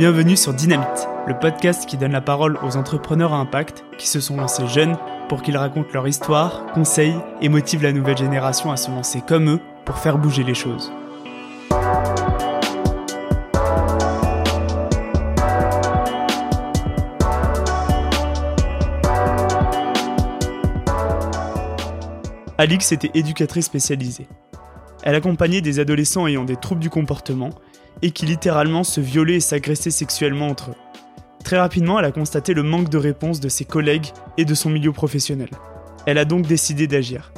Bienvenue sur Dynamite, le podcast qui donne la parole aux entrepreneurs à impact qui se sont lancés jeunes pour qu'ils racontent leur histoire, conseillent et motivent la nouvelle génération à se lancer comme eux pour faire bouger les choses. Alix était éducatrice spécialisée. Elle accompagnait des adolescents ayant des troubles du comportement et qui littéralement se violaient et s'agressaient sexuellement entre eux. Très rapidement, elle a constaté le manque de réponse de ses collègues et de son milieu professionnel. Elle a donc décidé d'agir.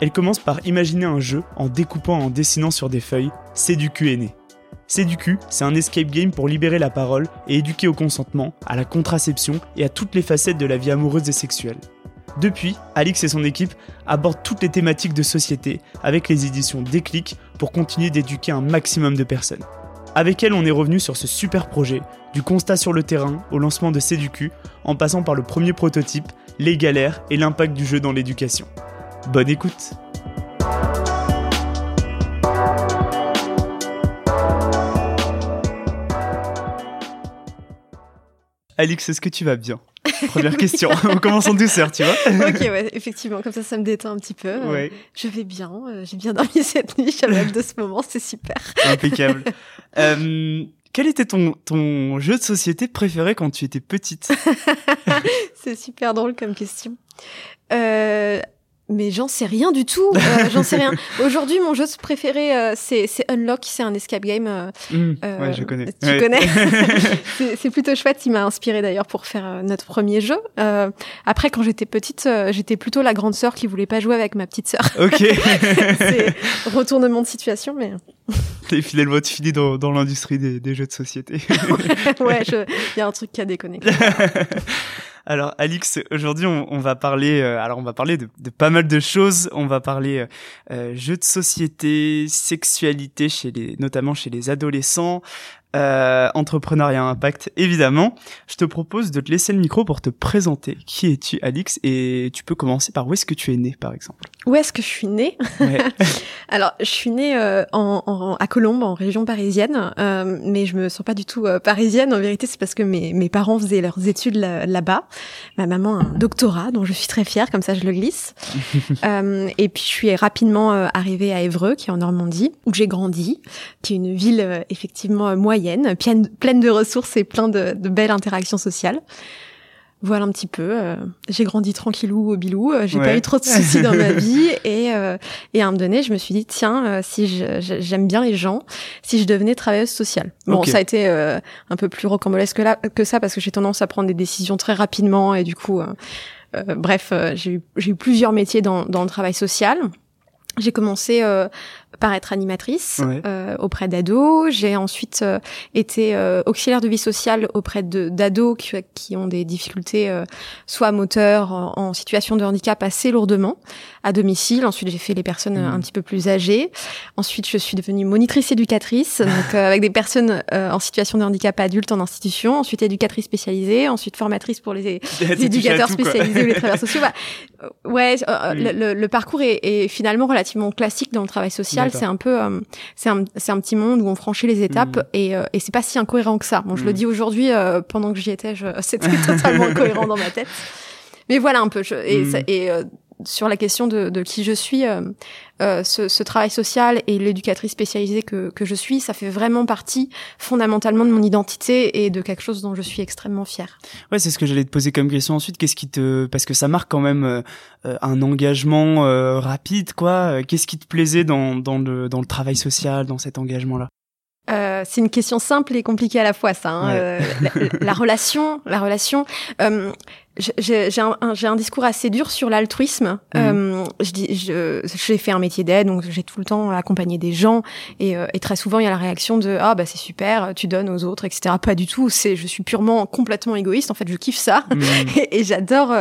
Elle commence par imaginer un jeu en découpant et en dessinant sur des feuilles. C'est du est né. C'est du c'est un escape game pour libérer la parole et éduquer au consentement, à la contraception et à toutes les facettes de la vie amoureuse et sexuelle. Depuis, Alix et son équipe abordent toutes les thématiques de société avec les éditions Déclic pour continuer d'éduquer un maximum de personnes. Avec elle, on est revenu sur ce super projet, du constat sur le terrain au lancement de CEDUCU, en passant par le premier prototype, les galères et l'impact du jeu dans l'éducation. Bonne écoute Alix, est-ce que tu vas bien? Première question. On commence en douceur, tu vois. ok, ouais, effectivement, comme ça, ça me détend un petit peu. Ouais. je vais bien. Euh, j'ai bien dormi cette nuit. J'avais de ce moment, c'est super. Impeccable. Euh, quel était ton, ton jeu de société préféré quand tu étais petite? C'est super drôle comme question. Euh, mais j'en sais rien du tout. Euh, j'en sais rien. Aujourd'hui, mon jeu préféré, euh, c'est Unlock. C'est un escape game. Euh, mmh, ouais, je connais. Tu connais C'est plutôt chouette. Il m'a inspiré d'ailleurs pour faire notre premier jeu. après, quand j'étais petite, j'étais plutôt la grande sœur qui voulait pas jouer avec ma petite sœur. Ok. c'est retournement de situation, mais. T'es fidèlement fini dans, dans l'industrie des, des, jeux de société. ouais, il y a un truc qui a déconné. Alors Alix, aujourd'hui on, va parler, euh, alors on va parler de, pas mal de choses. On va parler euh, euh, jeux de société, sexualité chez les, notamment chez les adolescents, euh, entrepreneuriat impact, évidemment. Je te propose de te laisser le micro pour te présenter. Qui es-tu, Alix? Et tu peux commencer par où est-ce que tu es né, par exemple? Où est-ce que je suis née? Alors, je suis née euh, en, à Colombes, en région parisienne, euh, mais je me sens pas du tout parisienne. En vérité, c'est parce que mes, mes parents faisaient leurs études là-bas. Ma maman a un doctorat, dont je suis très fière, comme ça je le glisse. et puis, je suis rapidement arrivée à Évreux, qui est en Normandie, où j'ai grandi, qui est une ville effectivement moyenne pleine, de ressources et plein de, belles interactions sociales. Voilà un petit peu. Euh, j'ai grandi tranquillou au bilou. Euh, j'ai pas eu trop de soucis dans ma vie et euh, et à un moment donné, je me suis dit tiens, si j'aime bien les gens, si je devenais travailleuse sociale. Bon, ça a été un peu plus rocambolesque que là que ça parce que j'ai tendance à prendre des décisions très rapidement et du coup, bref, j'ai eu j'ai eu plusieurs métiers dans dans le travail social. J'ai commencé euh, par être animatrice euh, auprès d'ados. J'ai ensuite euh, été euh, auxiliaire de vie sociale auprès d'ados qui, qui, ont des difficultés soit moteurs, en, en, situation de handicap assez lourdement à domicile. Ensuite, j'ai fait les personnes mmh. un petit peu plus âgées. Ensuite, je suis devenue monitrice éducatrice, donc avec des personnes en situation de handicap adulte en institution. Ensuite, éducatrice spécialisée. Ensuite, formatrice pour les, éducateurs spécialisés ou les travailleurs sociaux. Bah, ouais, mmh. le, le, parcours est, est finalement relativement classique dans le travail social c'est un peu, euh, c'est un, c'est un petit monde où on franchit les étapes mmh. et, euh, et c'est pas si incohérent que ça. Bon, je le mmh. dis aujourd'hui, euh, pendant que j'y étais, je, c'était totalement incohérent dans ma tête. Mais voilà un peu. Je, et, mmh. et sur la question de, de qui je suis, euh, euh, ce, ce, travail social et l'éducatrice spécialisée que, que je suis, ça fait vraiment partie fondamentalement de mon identité et de quelque chose dont je suis extrêmement fière. Ouais, c'est ce que j'allais te poser comme question ensuite. Qu'est-ce qui te, parce que ça marque quand même euh, un engagement rapide, quoi. Qu'est-ce qui te plaisait dans, dans le dans le travail social, dans cet engagement-là? Euh, c'est une question simple et compliquée à la fois, ça. Hein. Euh, la, la, relation, la relation. Euh, j'ai un, un, discours assez dur sur l'altruisme. Mhm. Euh, je dis, j'ai fait un métier d'aide, donc j'ai tout le temps accompagné des gens, et, euh, et, très souvent il y a la réaction de ah bah c'est super, tu donnes aux autres, etc. Pas du tout. C'est, je suis purement complètement égoïste. En fait, je kiffe ça, mhm. et, et j'adore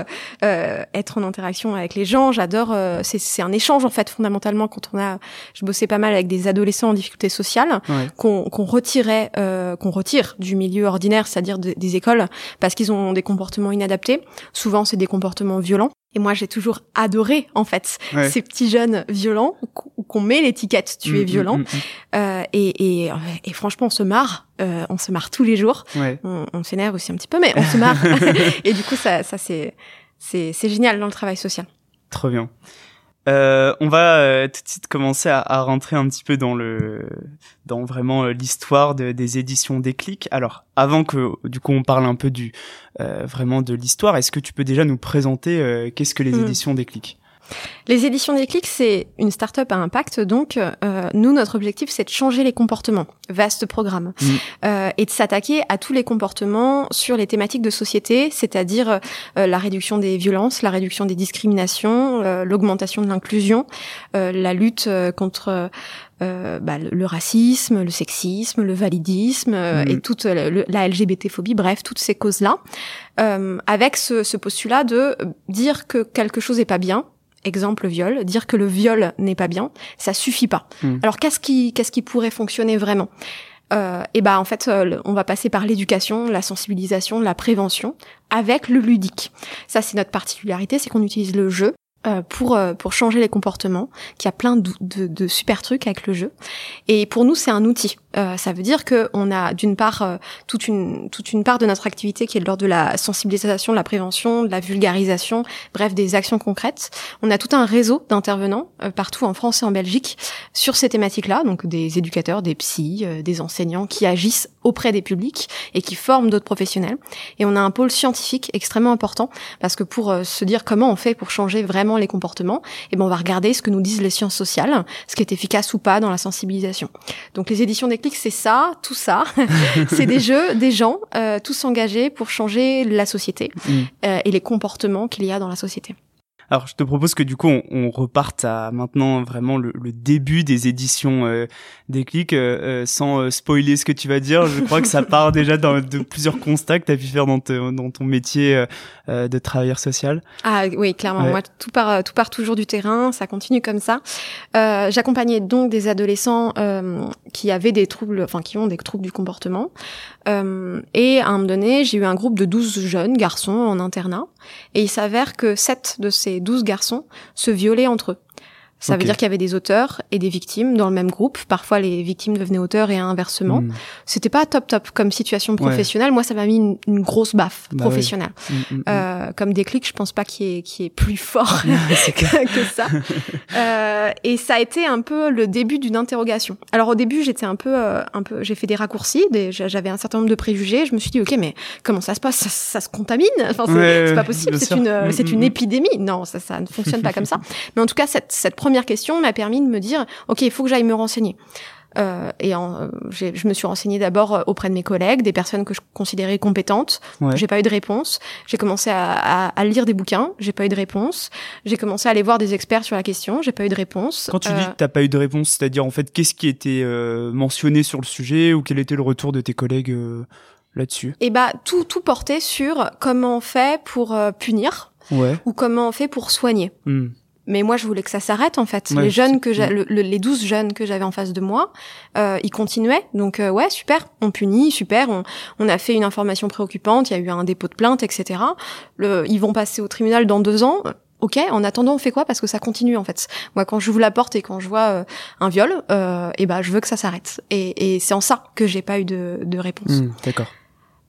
euh, être en interaction avec les gens. J'adore. c'est un échange en fait fondamentalement quand on a. Je bossais pas mal avec des adolescents en difficulté sociale qu'on qu'on retirait, qu'on retire du milieu ordinaire, c'est-à-dire des écoles, parce qu'ils ont des comportements inadaptés Souvent, c'est des comportements violents. Et moi, j'ai toujours adoré, en fait, ces petits jeunes violents qu'on met l'étiquette « tu es mm, mm, violent mm, euh, et, et, et, franchement, on se marre. Euh, on se marre tous les jours. On, on s'énerve aussi un petit peu, mais on se marre. et du coup, ça, ça c'est c'est génial dans le travail social. Trop bien. Euh, on va euh, tout de suite commencer à, à, rentrer un petit peu dans le dans vraiment euh, l'histoire de, des éditions Déclic. Alors, avant que du coup on parle un peu du euh, vraiment de l'histoire, est-ce que tu peux déjà nous présenter qu'est-ce que les hmm. éditions Déclic? Les éditions Déclic, c'est une start-up à impact, donc euh, nous, notre objectif, c'est de changer les comportements, vaste programme, mm. euh, et de s'attaquer à tous les comportements sur les thématiques de société, c'est-à-dire euh, la réduction des violences, la réduction des discriminations, euh, l'augmentation de l'inclusion, euh, la lutte contre bah, le, racisme, le sexisme, le validisme mm. et toute la LGBT-phobie, bref, toutes ces causes-là, avec ce, ce postulat de dire que quelque chose n'est pas bien, exemple viol, dire que le viol n'est pas bien, ça suffit pas. Hmm. Alors qu'est-ce qui qu'est-ce qui pourrait fonctionner vraiment? Euh, et ben en fait, euh, on va passer par l'éducation, la sensibilisation, la prévention, avec le ludique. Ça, c'est notre particularité, c'est qu'on utilise le jeu euh, pour euh, pour changer les comportements, qu'il y a plein de, de, de, super trucs avec le jeu. Et pour nous, c'est un outil. Euh, ça veut dire que on a d'une part euh, toute une toute une part de notre activité qui est lors de la sensibilisation, de la prévention, de la vulgarisation, bref, des actions concrètes. On a tout un réseau d'intervenants partout en France et en Belgique sur ces thématiques-là, donc des éducateurs, des psys, des enseignants qui agissent auprès des publics et qui forment d'autres professionnels. Et on a un pôle scientifique extrêmement important parce que pour se dire comment on fait pour changer vraiment les comportements, et eh ben on va regarder ce que nous disent les sciences sociales, ce qui est efficace ou pas dans la sensibilisation. Donc les éditions Déclic, c'est ça, tout ça. c'est des jeux, des gens, euh, tous engagés pour changer la société mm. euh, et les comportements qu'il y a dans la société. Alors, je te propose que du coup, on, on reparte à maintenant vraiment le, le début des éditions euh, des clics, euh, euh, sans euh, spoiler ce que tu vas dire. Je crois que ça part déjà dans, de plusieurs constats que tu as pu faire dans, dans ton métier de travailleur social. Ah oui, clairement. Moi, tout part, tout part toujours du terrain. Ça continue comme ça. J'accompagnais donc des adolescents qui avaient des troubles, enfin qui ont des troubles du comportement. et à un moment donné, j'ai eu un groupe de 12 jeunes garçons en internat. Et il s'avère que 7 de ces 12 garçons se violaient entre eux. Ça veut dire qu'il y avait des auteurs et des victimes dans le même groupe. Parfois, les victimes devenaient auteurs et inversement. Hmm. C'était pas top top comme situation professionnelle. Moi, ça m'a mis une, grosse baffe bah professionnelle. Hmm, hmm, euh, comme déclic, je pense pas qu'il y, ait, ait plus fort que, ça. euh, et ça a été un peu le début d'une interrogation. Alors au début, j'étais un peu, euh, un peu, j'ai fait des raccourcis. J'avais un certain nombre de préjugés. Je me suis dit, ok, mais comment ça se passe? Ça, se contamine? Enfin, c'est pas possible. C'est une, c'est une épidémie. Non, ça, ça ne fonctionne pas comme ça. Mais en tout cas, cette, cette première première question m'a permis de me dire, ok, il faut que j'aille me renseigner. Euh, et en, je me suis renseignée d'abord euh, auprès de mes collègues, des personnes que je considérais compétentes. J'ai pas eu de réponse. J'ai commencé à, à, à, lire des bouquins. J'ai pas eu de réponse. J'ai commencé à aller voir des experts sur la question. J'ai pas eu de réponse. Quand tu dis euh, que t'as pas eu de réponse, c'est-à-dire en fait qu'est-ce qui était euh, mentionné sur le sujet ou quel était le retour de tes collègues là-dessus? Et eh bah tout tout portait sur comment on fait pour punir ouais. ou comment on fait pour soigner. Hmm. Mais moi, je voulais que ça s'arrête en fait. les jeunes que j'ai, les 12 jeunes que j'avais en face de moi, euh, ils continuaient. Donc euh, ouais, super. On punit, super. On, on, a fait une information préoccupante. Il y a eu un dépôt de plainte, etc. Le, ils vont passer au tribunal dans deux ans. Ok, en attendant, on fait quoi? Parce que ça continue en fait. Moi, quand j'ouvre la porte et quand je vois euh, un viol, euh, et ben, je veux que ça s'arrête. Et, et c'est en ça que j'ai pas eu de, de réponse. Mmh, D'accord.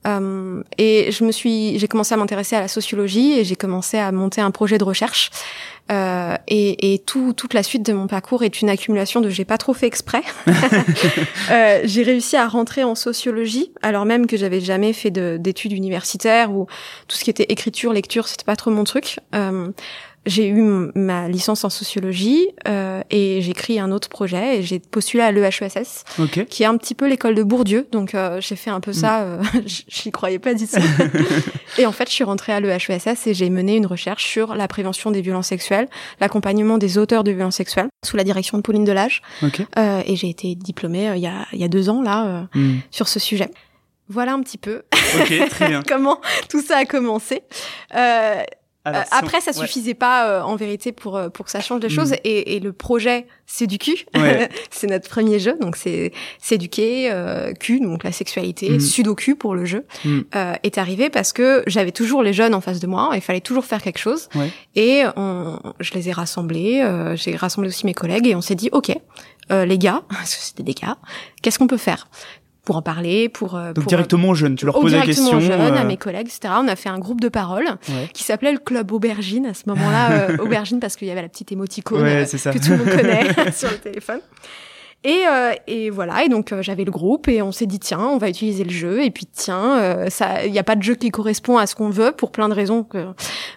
Euh, et je me suis, j'ai commencé à m'intéresser à la sociologie et j'ai commencé à monter un projet de recherche. Euh, et, et tout, toute la suite de mon parcours est une accumulation de j'ai pas trop fait exprès. euh, j'ai réussi à rentrer en sociologie alors même que j'avais jamais fait d'études universitaires ou tout ce qui était écriture, lecture, c'était pas trop mon truc. Euh, j'ai eu ma licence en sociologie euh, et j'ai écrit un autre projet et j'ai postulé à l'EHESS, qui est un petit peu l'école de Bourdieu. Donc euh, j'ai fait un peu ça, mm. euh, j'y croyais pas d'ici. et en fait, je suis rentrée à l'EHESS et j'ai mené une recherche sur la prévention des violences sexuelles, l'accompagnement des auteurs de violences sexuelles, sous la direction de Pauline Delage. Euh, et j'ai été diplômée euh, il y, a, y a deux ans là mm. sur ce sujet. Voilà un petit peu okay, très bien. comment tout ça a commencé. Euh, euh, après, ça suffisait pas euh, en vérité pour euh, pour que ça change les mm. choses. Et, et, le projet c'est du cul, c'est notre premier jeu, donc c'est s'éduquer cul, donc la sexualité, mm. sudoku pour le jeu, mm. est arrivé parce que j'avais toujours les jeunes en face de moi. Il fallait toujours faire quelque chose. Et on, je les ai rassemblés. J'ai rassemblé aussi mes collègues et on s'est dit ok. les gars, parce que c'était des gars, qu'est-ce qu'on peut faire? Pour en parler, pour euh, donc directement aux jeunes, tu leur poses la question. Jeunes, à euh, mes collègues, etc. On a fait un groupe de parole qui s'appelait le club aubergine à ce moment-là, euh, aubergine parce qu'il y avait la petite émoticône que tout le monde connaît sur le téléphone. Et, et voilà, et donc j'avais le groupe et on s'est dit tiens, on va utiliser le jeu et puis tiens, ça, il n'y a pas de jeu qui correspond à ce qu'on veut pour plein de raisons que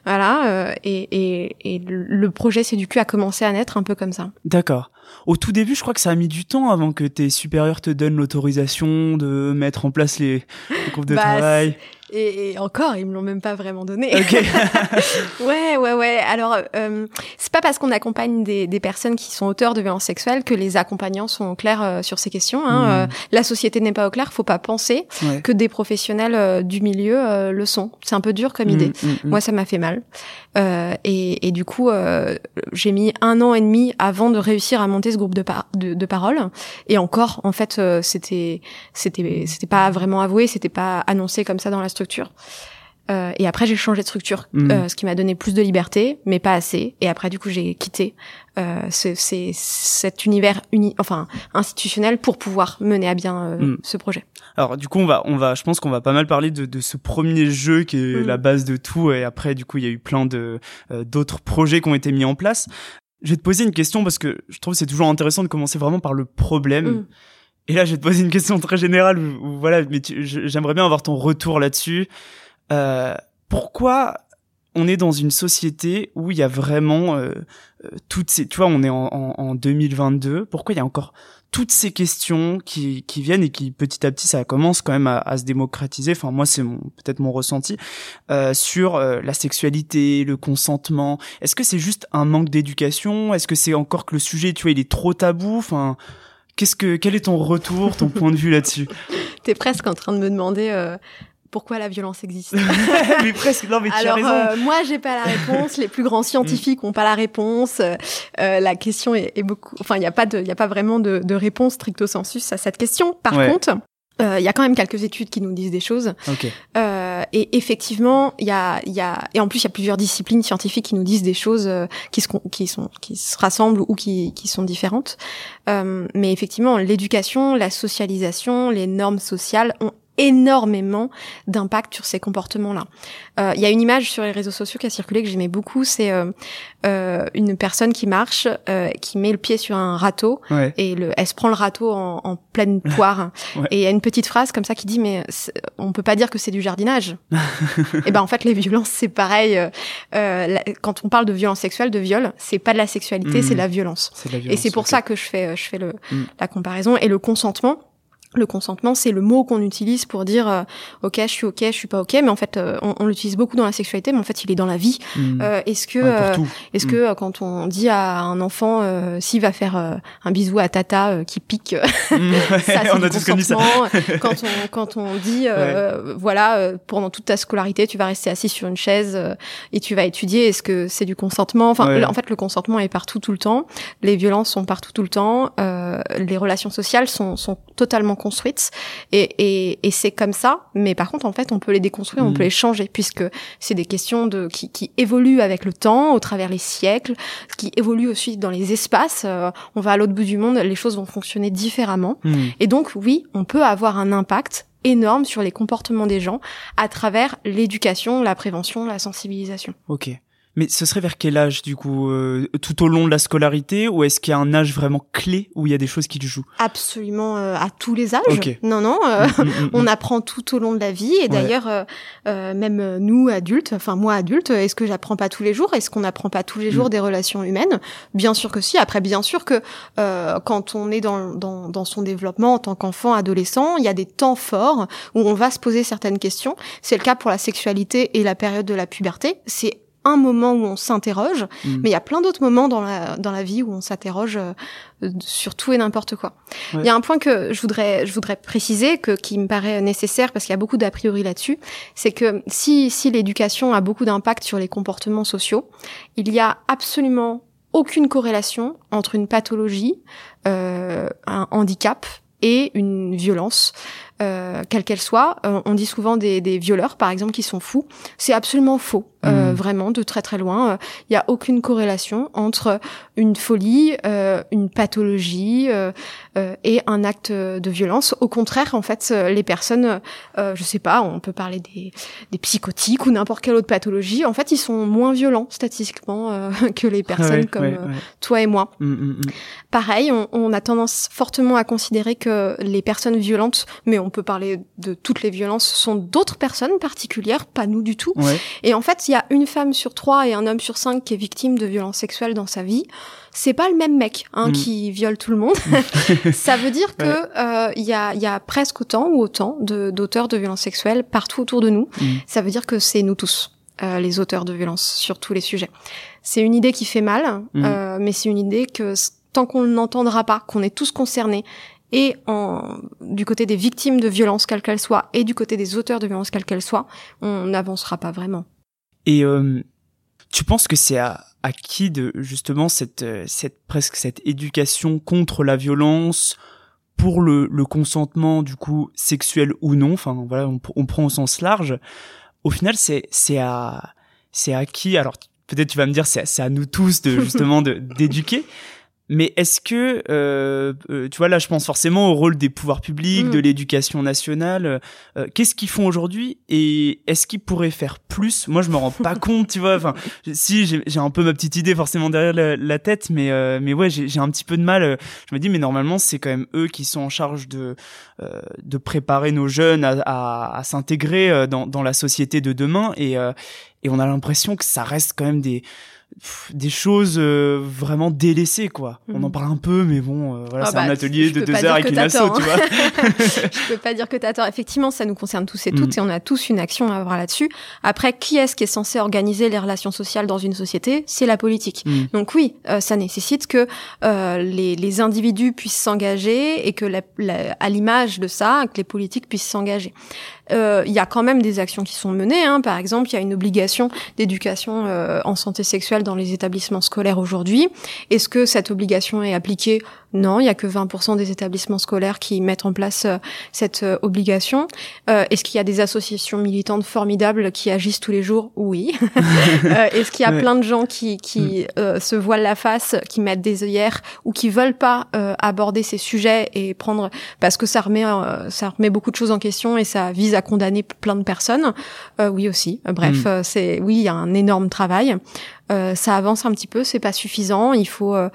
voilà. et, et, et le projet c'est du cul a commencé à naître un peu comme ça. D'accord. Au tout début, je crois que ça a mis du temps avant que tes supérieurs te donnent l'autorisation de mettre en place les, groupes de bah, travail. Et, encore, ils me l'ont même pas vraiment donné. ouais, ouais, ouais. Alors, euh, c'est pas parce qu'on accompagne des, des, personnes qui sont auteurs de violences sexuelles que les accompagnants sont au clair euh, sur ces questions. Hein. Hmm. Euh, la société n'est pas au clair. Faut pas penser que des professionnels euh, du milieu le sont. C'est un peu dur comme hmm, idée. Hmm, Moi, ça m'a fait mal. Et, et, du coup, j'ai mis un an et demi avant de réussir à monter ce groupe de, par de, de parole. Et encore, en fait, c'était, c'était, c'était pas vraiment avoué, c'était pas annoncé comme ça dans la structure euh, et après j'ai changé de structure, mm. euh, ce qui m'a donné plus de liberté, mais pas assez. Et après du coup j'ai quitté euh, c'est cet univers uni, enfin institutionnel pour pouvoir mener à bien euh, mm. ce projet. Alors du coup on va, on va, je pense qu'on va pas mal parler de, de ce premier jeu qui est mm. la base de tout. Et après du coup il y a eu plein de d'autres projets qui ont été mis en place. Je vais te poser une question parce que je trouve c'est toujours intéressant de commencer vraiment par le problème. Et là, je vais te poser une question très générale. voilà, mais j'aimerais bien avoir ton retour là-dessus. Euh, pourquoi on est dans une société où il y a vraiment euh, euh toutes ces, tu vois, on est en, en, en, 2022. Pourquoi il y a encore toutes ces questions qui, qui viennent et qui petit à petit ça commence quand même à, à se démocratiser. Enfin moi c'est mon peut-être mon ressenti euh, sur euh, la sexualité, le consentement. Est-ce que c'est juste un manque d'éducation? Est-ce que c'est encore que le sujet, tu vois, il est trop tabou? Enfin Qu'est-ce que, quel est ton retour, ton point de vue là-dessus T'es presque en train de me demander euh, pourquoi la violence existe. mais presque, non, mais tu Alors, as raison. Euh, moi, j'ai pas la réponse. Les plus grands scientifiques ont pas la réponse. Euh, la question est, est beaucoup. Enfin, il n'y a pas de, il a pas vraiment de, de, réponse stricto sensus à cette question. Par contre, euh, il y a quand même quelques études qui nous disent des choses. Euh, et effectivement, il y a, y a, et en plus il y a plusieurs disciplines scientifiques qui nous disent des choses euh, qui se, qui sont, qui se rassemblent ou qui, qui sont différentes. Euh, mais effectivement, l'éducation, la socialisation, les normes sociales ont énormément d'impact sur ces comportements-là. Euh, il y a une image sur les réseaux sociaux qui a circulé que j'aimais beaucoup, c'est euh, euh, une personne qui marche, qui met le pied sur un râteau et le, elle se prend le râteau en, en pleine poire. Et il y a une petite phrase comme ça qui dit mais on peut pas dire que c'est du jardinage. et ben en fait les violences c'est pareil. quand on parle de violence sexuelle, de viol, c'est pas de la sexualité, c'est de la violence. et c'est pour ça que je fais je fais le, mm. la comparaison et le consentement le consentement, c'est le mot qu'on utilise pour dire euh, ok, je suis ok, je suis pas ok, mais en fait, euh, on, l'utilise beaucoup dans la sexualité, mais en fait, il est dans la vie. Hmm. Euh, est-ce que, est-ce que hmm. quand on dit à un enfant s'il va faire un bisou à tata qui pique, hmm. ça c'est du consentement. quand on quand on dit voilà pendant toute ta scolarité, tu vas rester assis sur une chaise et tu vas étudier, est-ce que c'est du consentement? Enfin, en fait, le consentement est partout tout le temps. Les violences sont partout tout le temps. les relations sociales sont sont totalement construites et, et, et c'est comme ça. Mais par contre, en fait, on peut les déconstruire, on mm. peut les changer puisque c'est des questions de qui, qui évoluent avec le temps, au travers les siècles, qui évoluent aussi dans les espaces. Euh, on va à l'autre bout du monde, les choses vont fonctionner différemment. Mm. Et donc, oui, on peut avoir un impact énorme sur les comportements des gens à travers l'éducation, la prévention, la sensibilisation. Ok. Mais ce serait vers quel âge du coup euh, Tout au long de la scolarité ou est-ce qu'il y a un âge vraiment clé où il y a des choses qui jouent? Absolument euh, à tous les âges. Non, non, euh, mm, mm, mm, on apprend tout au long de la vie et d'ailleurs même nous adultes, enfin moi adulte, est-ce que j'apprends pas tous les jours? Est-ce qu'on n'apprend pas tous les jours des relations humaines? Bien sûr que si. Après, bien sûr que quand on est dans, dans, dans son développement en tant qu'enfant, adolescent, il y a des temps forts où on va se poser certaines questions. C'est le cas pour la sexualité et la période de la puberté. C'est un moment où on s'interroge, mm. mais il y a plein d'autres moments dans la dans la vie où on s'interroge euh, sur tout et n'importe quoi. Il y a un point que je voudrais je voudrais préciser que qui me paraît nécessaire parce qu'il y a beaucoup d'a priori là-dessus, c'est que si si l'éducation a beaucoup d'impact sur les comportements sociaux, il y a absolument aucune corrélation entre une pathologie, euh, un handicap et une violence euh, quelle qu'elle soit. Euh, on dit souvent des, des, violeurs, par exemple, qui sont fous. C'est absolument faux, euh, mmh. vraiment, de très très loin. Il n'y a aucune corrélation entre une folie, une pathologie et un acte de violence. Au contraire, en fait, les personnes, je sais pas, on peut parler des, des psychotiques ou n'importe quelle autre pathologie. En fait, ils sont moins violents statistiquement que les personnes comme toi et moi. Mmh, mmh, Pareil, on, on, a tendance fortement à considérer que les personnes violentes, mais on peut parler de toutes les violences, sont d'autres personnes particulières, pas nous du tout. Et en fait, il y a une femme sur trois et un homme sur cinq qui est victime de violences sexuelles dans sa vie. C'est pas le même mec hein, mm. qui viole tout le monde. ça veut dire que euh, il y, a, y, a, presque autant ou autant d'auteurs de, violences sexuelles partout autour de nous. Mm. Ça veut dire que c'est nous tous. Euh, les auteurs de violences sur tous les sujets. C'est une idée qui fait mal, mm. euh, mais c'est une idée que tant qu'on n'entendra pas, qu'on est tous concernés, et en, du côté des victimes de violences, quelles qu'elles soient, et du côté des auteurs de violences, quelles qu'elles soient, on n'avancera pas vraiment. Et euh, tu penses que c'est à, à, qui de justement cette, euh, cette presque cette éducation contre la violence pour le, le consentement du coup sexuel ou non, enfin voilà, on, on prend au sens large. Au final, c'est c'est à c'est à qui? Alors peut-être tu vas me dire c'est à nous tous de justement de d'éduquer, mais est-ce que, euh, euh, tu vois, là, je pense forcément au rôle des pouvoirs publics, de mm. l'éducation nationale. Euh, qu'est-ce qu'ils font aujourd'hui et est-ce qu'ils pourraient faire plus? Moi, je me rends pas compte, tu vois. Enfin, si j'ai un peu ma petite idée forcément derrière la, tête, mais mais ouais, j'ai un petit peu de mal. Je me dis, mais normalement, c'est quand même eux qui sont en charge de de préparer nos jeunes à, à, à s'intégrer dans dans la société de demain et et on a l'impression que ça reste quand même des des choses euh, vraiment délaissées quoi. On en mhm. parle un peu mais bon euh, voilà, ah c'est un bah, atelier de deux heures avec une asso, tu vois. je peux pas dire que t'as tort. Effectivement, ça nous concerne tous et toutes mm. et on a tous une action à avoir là-dessus. Après, qui est-ce qui est censé organiser les relations sociales dans une société? C'est la politique. Mm. Donc oui, euh, ça nécessite que les, les, individus puissent s'engager et que la, à l'image de ça, que les politiques puissent s'engager. Il y a quand même des actions qui sont menées. Hein. Par exemple, il y a une obligation d'éducation en santé sexuelle dans les établissements scolaires aujourd'hui. Est-ce que cette obligation est appliquée non, il y a que 20% des établissements scolaires qui mettent en place euh, cette euh, obligation. Euh, Est-ce qu'il y a des associations militantes formidables qui agissent tous les jours? Oui. Euh, est-ce qu'il y a plein de gens qui, qui mm. se voilent la face, qui mettent des œillères ou qui veulent pas aborder ces sujets et prendre parce que ça remet ça remet beaucoup de choses en question et ça vise à condamner plein de personnes? Oui aussi. Bref, mm. c'est oui, il y a un énorme travail. Euh, ça avance un petit peu, c'est pas suffisant. Il faut euh,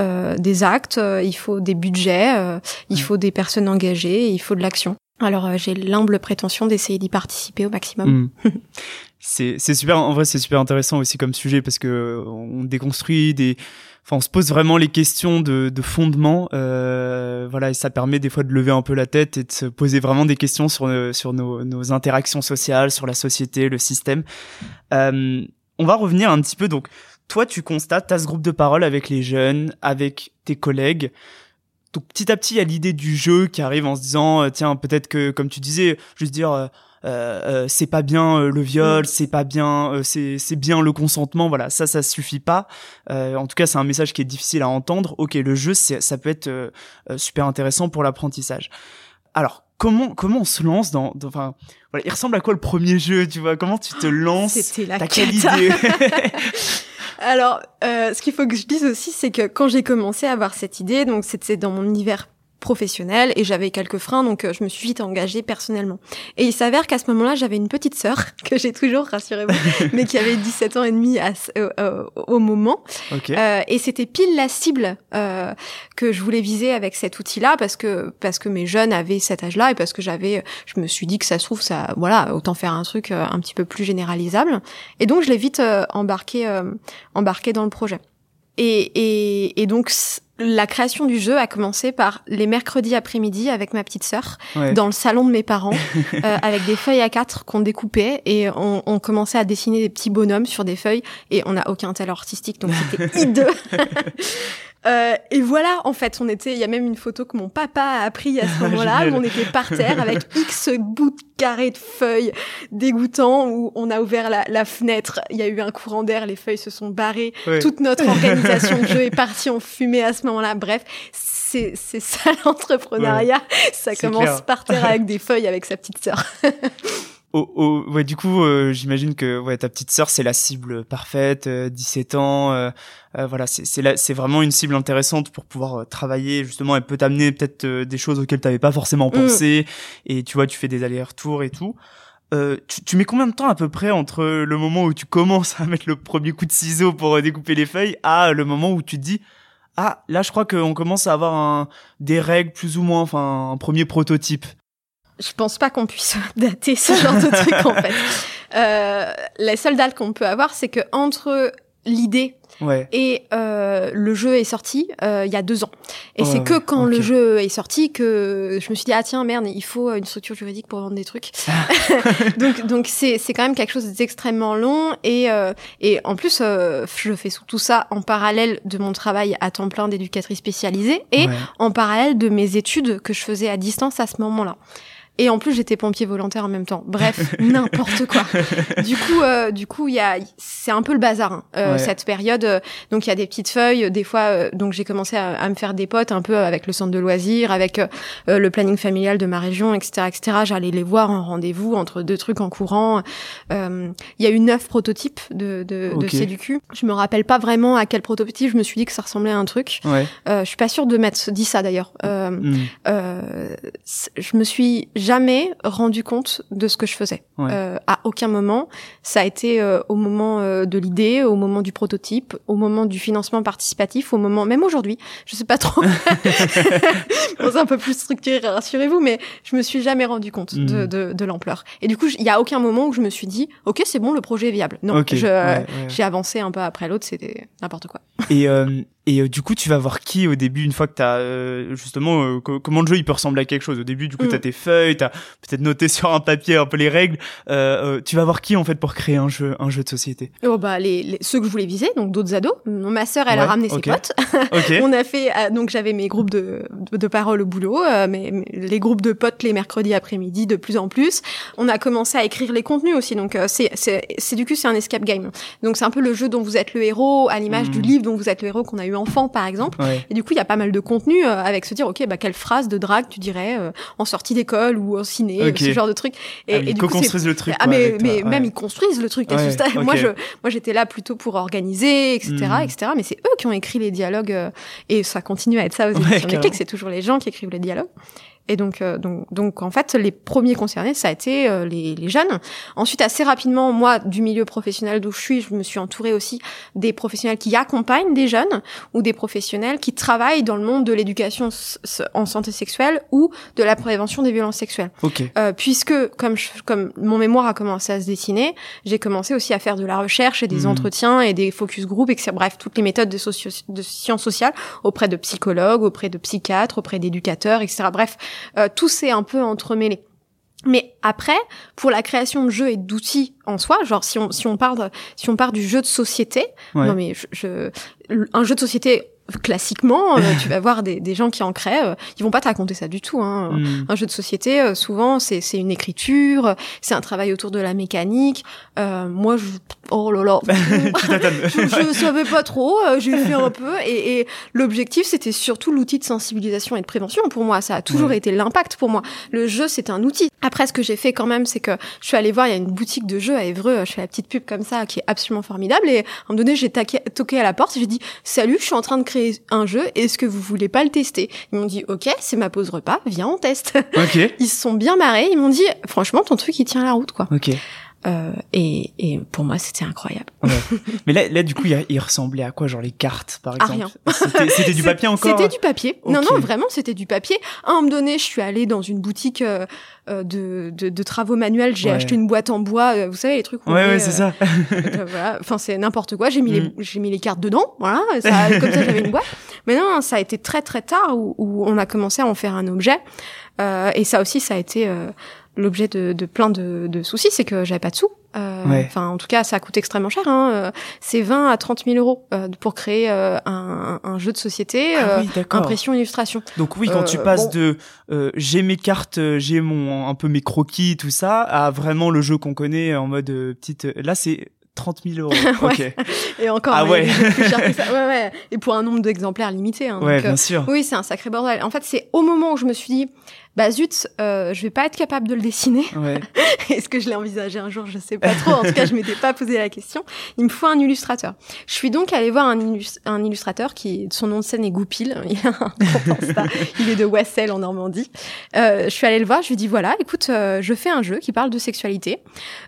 euh, des actes, il faut des budgets, il faut des personnes engagées, il faut de l'action. Alors j'ai l'humble prétention d'essayer d'y participer au maximum. Hmm. c'est super. En vrai, c'est super intéressant aussi comme sujet parce que on déconstruit des. Enfin, on se pose vraiment les questions de, de fondement, euh, voilà, et ça permet des fois de lever un peu la tête et de se poser vraiment des questions sur sur nos, nos interactions sociales, sur la société, le système. Euh, on va revenir un petit peu. Donc, toi, tu constates, tu as ce groupe de parole avec les jeunes, avec tes collègues. Donc, petit à petit, il y a l'idée du jeu qui arrive en se disant, euh, tiens, peut-être que, comme tu disais, juste dire, euh, euh, c'est pas bien le viol, mm. c'est pas bien, c'est c'est bien le consentement. Voilà, ça, ça suffit pas. en tout cas, c'est un message qui est difficile à entendre. Ok, le jeu, ça peut être super intéressant pour l'apprentissage. Alors, comment comment on se lance dans, enfin voilà, il ressemble à quoi le premier jeu, tu vois? Comment tu te lances? C'était la quelle idée? Alors, euh, ce qu'il faut que je dise aussi, c'est que quand j'ai commencé à avoir cette idée, donc c'était dans mon univers professionnelle et j'avais quelques freins donc euh, je me suis vite engagée personnellement. Et il s'avère qu'à ce moment-là, j'avais une petite sœur que j'ai toujours rassurez-vous mais qui avait 17 ans et demi à, euh, euh, au moment. Euh, et c'était pile la cible euh, que je voulais viser avec cet outil-là parce que parce que mes jeunes avaient cet âge-là et parce que j'avais je me suis dit que ça se trouve ça voilà, autant faire un truc un petit peu plus généralisable. Et donc je l'ai vite embarqué embarqué dans le projet. Et, et, et donc la création du jeu a commencé par les mercredis après-midi avec ma petite sœur dans le salon de mes parents euh, avec des feuilles à quatre qu'on découpait et on, on, commençait à dessiner des petits bonhommes sur des feuilles et on n'a aucun talent artistique donc c'était hideux. Euh, et voilà, en fait, on était. Il y a même une photo que mon papa a pris à ce moment-là. on était par terre avec X bouts de carrés de feuilles dégoûtants où on a ouvert la, la fenêtre. Il y a eu un courant d'air, les feuilles se sont barrées. Toute notre organisation de jeu est partie en fumée à ce moment-là. Bref, c'est c'est ça l'entrepreneuriat. ça commence par terre avec des feuilles avec sa petite sœur. Ouais, du coup, euh, j'imagine que ouais, ta petite sœur, c'est la cible parfaite, 17 euh, ans. Euh, voilà, c'est c'est vraiment une cible intéressante pour pouvoir travailler. Justement, elle peut t'amener peut-être des choses auxquelles tu n'avais pas forcément mm. pensé. Et tu vois, tu fais des allers-retours et tout. Tu, tu, mets combien de temps à peu près entre le moment où tu commences à mettre le premier coup de ciseau pour découper les feuilles à le moment où tu te dis ah là je crois qu'on commence à avoir un, des règles plus ou moins enfin un premier prototype je pense pas qu'on puisse dater ce genre de truc en fait. Euh, la seule date qu'on peut avoir, c'est que entre l'idée et euh, le jeu est sorti euh, il y a deux ans. Et c'est que quand le jeu est sorti que je me suis dit ah tiens merde il faut une structure juridique pour vendre des trucs. donc donc c'est c'est quand même quelque chose d'extrêmement long et euh, et en plus je fais tout ça en parallèle de mon travail à temps plein d'éducatrice spécialisée et en parallèle de mes études que je faisais à distance à ce moment-là. Et en plus, j'étais pompier volontaire en même temps. Bref, n'importe quoi. Du coup, euh, du coup, il y a, c'est un peu le bazar hein, euh, cette période. Euh, donc, il y a des petites feuilles. Des fois, euh, donc j'ai commencé à, à, me faire des potes un peu avec le centre de loisirs, avec le planning familial de ma région, etc., etc. J'allais les voir en rendez-vous entre deux trucs en courant. Il y a eu neuf prototypes de de, okay. de CDQ. Je me rappelle pas vraiment à quel prototype. Je me suis dit que ça ressemblait à un truc. Ouais. je suis pas sûre de m'être dit ça d'ailleurs. Mm. je me suis jamais rendu compte de ce que je faisais. Euh, à aucun moment. Ça a été euh, au moment euh, de l'idée, au moment du prototype, au moment du financement participatif, au moment, même aujourd'hui, je sais pas trop. c'est un peu plus structuré, rassurez-vous, mais je me suis jamais rendu compte de, hmm. de, de l'ampleur. Et du coup, il y a aucun moment où je me suis dit, ok, c'est bon, le projet est viable. Non, je, j'ai avancé un peu après l'autre, c'était n'importe quoi. Et et euh, du coup, tu vas voir qui au début, une fois que t'as euh, justement euh, comment le jeu il peut ressembler à quelque chose. Au début, du coup, tu t'as tes feuilles, t'as peut-être noté sur un papier un peu les règles. tu vas voir qui en fait pour créer un jeu, un jeu de société? Oh bah les, ceux que je voulais viser, donc d'autres ados. Ma sœur, elle a ramené ses potes. On a fait donc j'avais mes groupes de, de, parole au boulot, mais, les groupes de potes les mercredis après-midi de plus en plus. On a commencé à écrire les contenus aussi. Donc c'est c'est c'est du coup c'est un escape game. Donc c'est un peu le jeu dont vous êtes le héros à l'image du mm. livre dont vous êtes le héros qu'on a eu enfant par exemple. Et du coup, il y a pas mal de contenu euh, avec se dire, ok, bah quelle phrase de drague tu dirais euh, en sortie d'école ou en ciné, ce genre de truc. Et, ah, et ils construisent le truc. Ah mais, mais même ils construisent le truc. Moi, je, moi, j'étais là plutôt pour organiser, etc., hmm. etc. Mais c'est eux qui ont écrit les dialogues euh, et ça continue à être ça aux éditions c'est toujours les gens qui écrivent les dialogues. Et donc, euh, donc, donc, en fait, les premiers concernés, ça a été euh, les, les, jeunes. Ensuite, assez rapidement, moi, du milieu professionnel d'où je suis, je me suis entourée aussi des professionnels qui accompagnent des jeunes ou des professionnels qui travaillent dans le monde de l'éducation en santé sexuelle ou de la prévention des violences sexuelles. Okay. Euh, puisque, comme, je, comme mon mémoire a commencé à se dessiner, j'ai commencé aussi à faire de la recherche et des mmh. entretiens et des focus group, etc. Bref, toutes les méthodes de, de sciences sociales auprès de psychologues, auprès de psychiatres, auprès d'éducateurs, etc. Bref, euh, tout s'est un peu entremêlé. Mais après, pour la création de jeux et d'outils en soi, genre si on si on parle si on part du jeu de société, non mais je, un jeu de société classiquement, euh, tu vas voir des, des, gens qui en créent, euh, ils vont pas te raconter ça du tout. Hein. Hmm. Un jeu de société, euh, souvent, c'est une écriture, c'est un travail autour de la mécanique. moi, je, oh là là, je, je, savais pas trop, j'ai fait un peu, et, et l'objectif, c'était surtout l'outil de sensibilisation et de prévention. Pour moi, ça a toujours été l'impact. Pour moi, le jeu, c'est un outil. Après, ce que j'ai fait quand même, c'est que je suis allée voir, il y a une boutique de jeux à Évreux, je fais la petite pub comme ça, qui est absolument formidable. Et à un moment donné, j'ai toqué à la porte, j'ai dit, salut, je suis en train de créer un jeu, est-ce que vous voulez pas le tester? Ils m'ont dit, ok, c'est ma pause repas, viens, on teste. Ils se sont bien marrés, ils m'ont dit, franchement, ton truc, il tient la route, quoi. Ok. Euh, et, et, pour moi, c'était incroyable. Ouais. Mais là, là, du coup, il, il, ressemblait à quoi Genre les cartes, par exemple rien. C'était du papier encore C'était du papier. Non, non, vraiment, c'était du papier. À un moment donné, je suis allée dans une boutique euh, euh de, de, de, travaux manuels. J'ai acheté une boîte en bois. Euh, vous savez, les trucs. Où ouais, ouais, c'est ça. voilà. Enfin, c'est n'importe quoi. J'ai mis les, mm. j'ai mis les cartes dedans. Voilà. Ça, comme ça, j'avais une boîte. Mais non, ça a été très, très tard où, où on a commencé à en faire un objet. et ça aussi, ça a été l'objet de, de, plein de, de soucis, c'est que j'avais pas de sous. Euh, enfin, en tout cas, ça coûte extrêmement cher. Hein. Euh, c'est 20 à 30 000 euros euh, pour créer un, un, jeu de société, ah impression, illustration. Donc oui, quand tu passes de j'ai mes cartes, j'ai mon un peu mes croquis, tout ça, à vraiment le jeu qu'on connaît en mode petite. Là, c'est 30 000 euros. ouais. Et encore, ah ouais. plus cher que ça. Ouais, ouais. Et pour un nombre d'exemplaires limité. Hein, ouais, bien sûr. Oui, c'est un sacré bordel. En fait, c'est au moment où je me suis dit, bah zut, euh, je vais pas être capable de le dessiner. Ouais. Est-ce que je l'ai envisagé un jour? Je sais pas trop. En tout cas, je m'étais pas posé la question. Il me faut un illustrateur. Je suis donc allée voir un, un illustrateur qui, son nom de scène est Goupil. Il, il est de Wassel en Normandie. Euh, je suis allée le voir. Je lui ai dit voilà, écoute, euh, je fais un jeu qui parle de sexualité.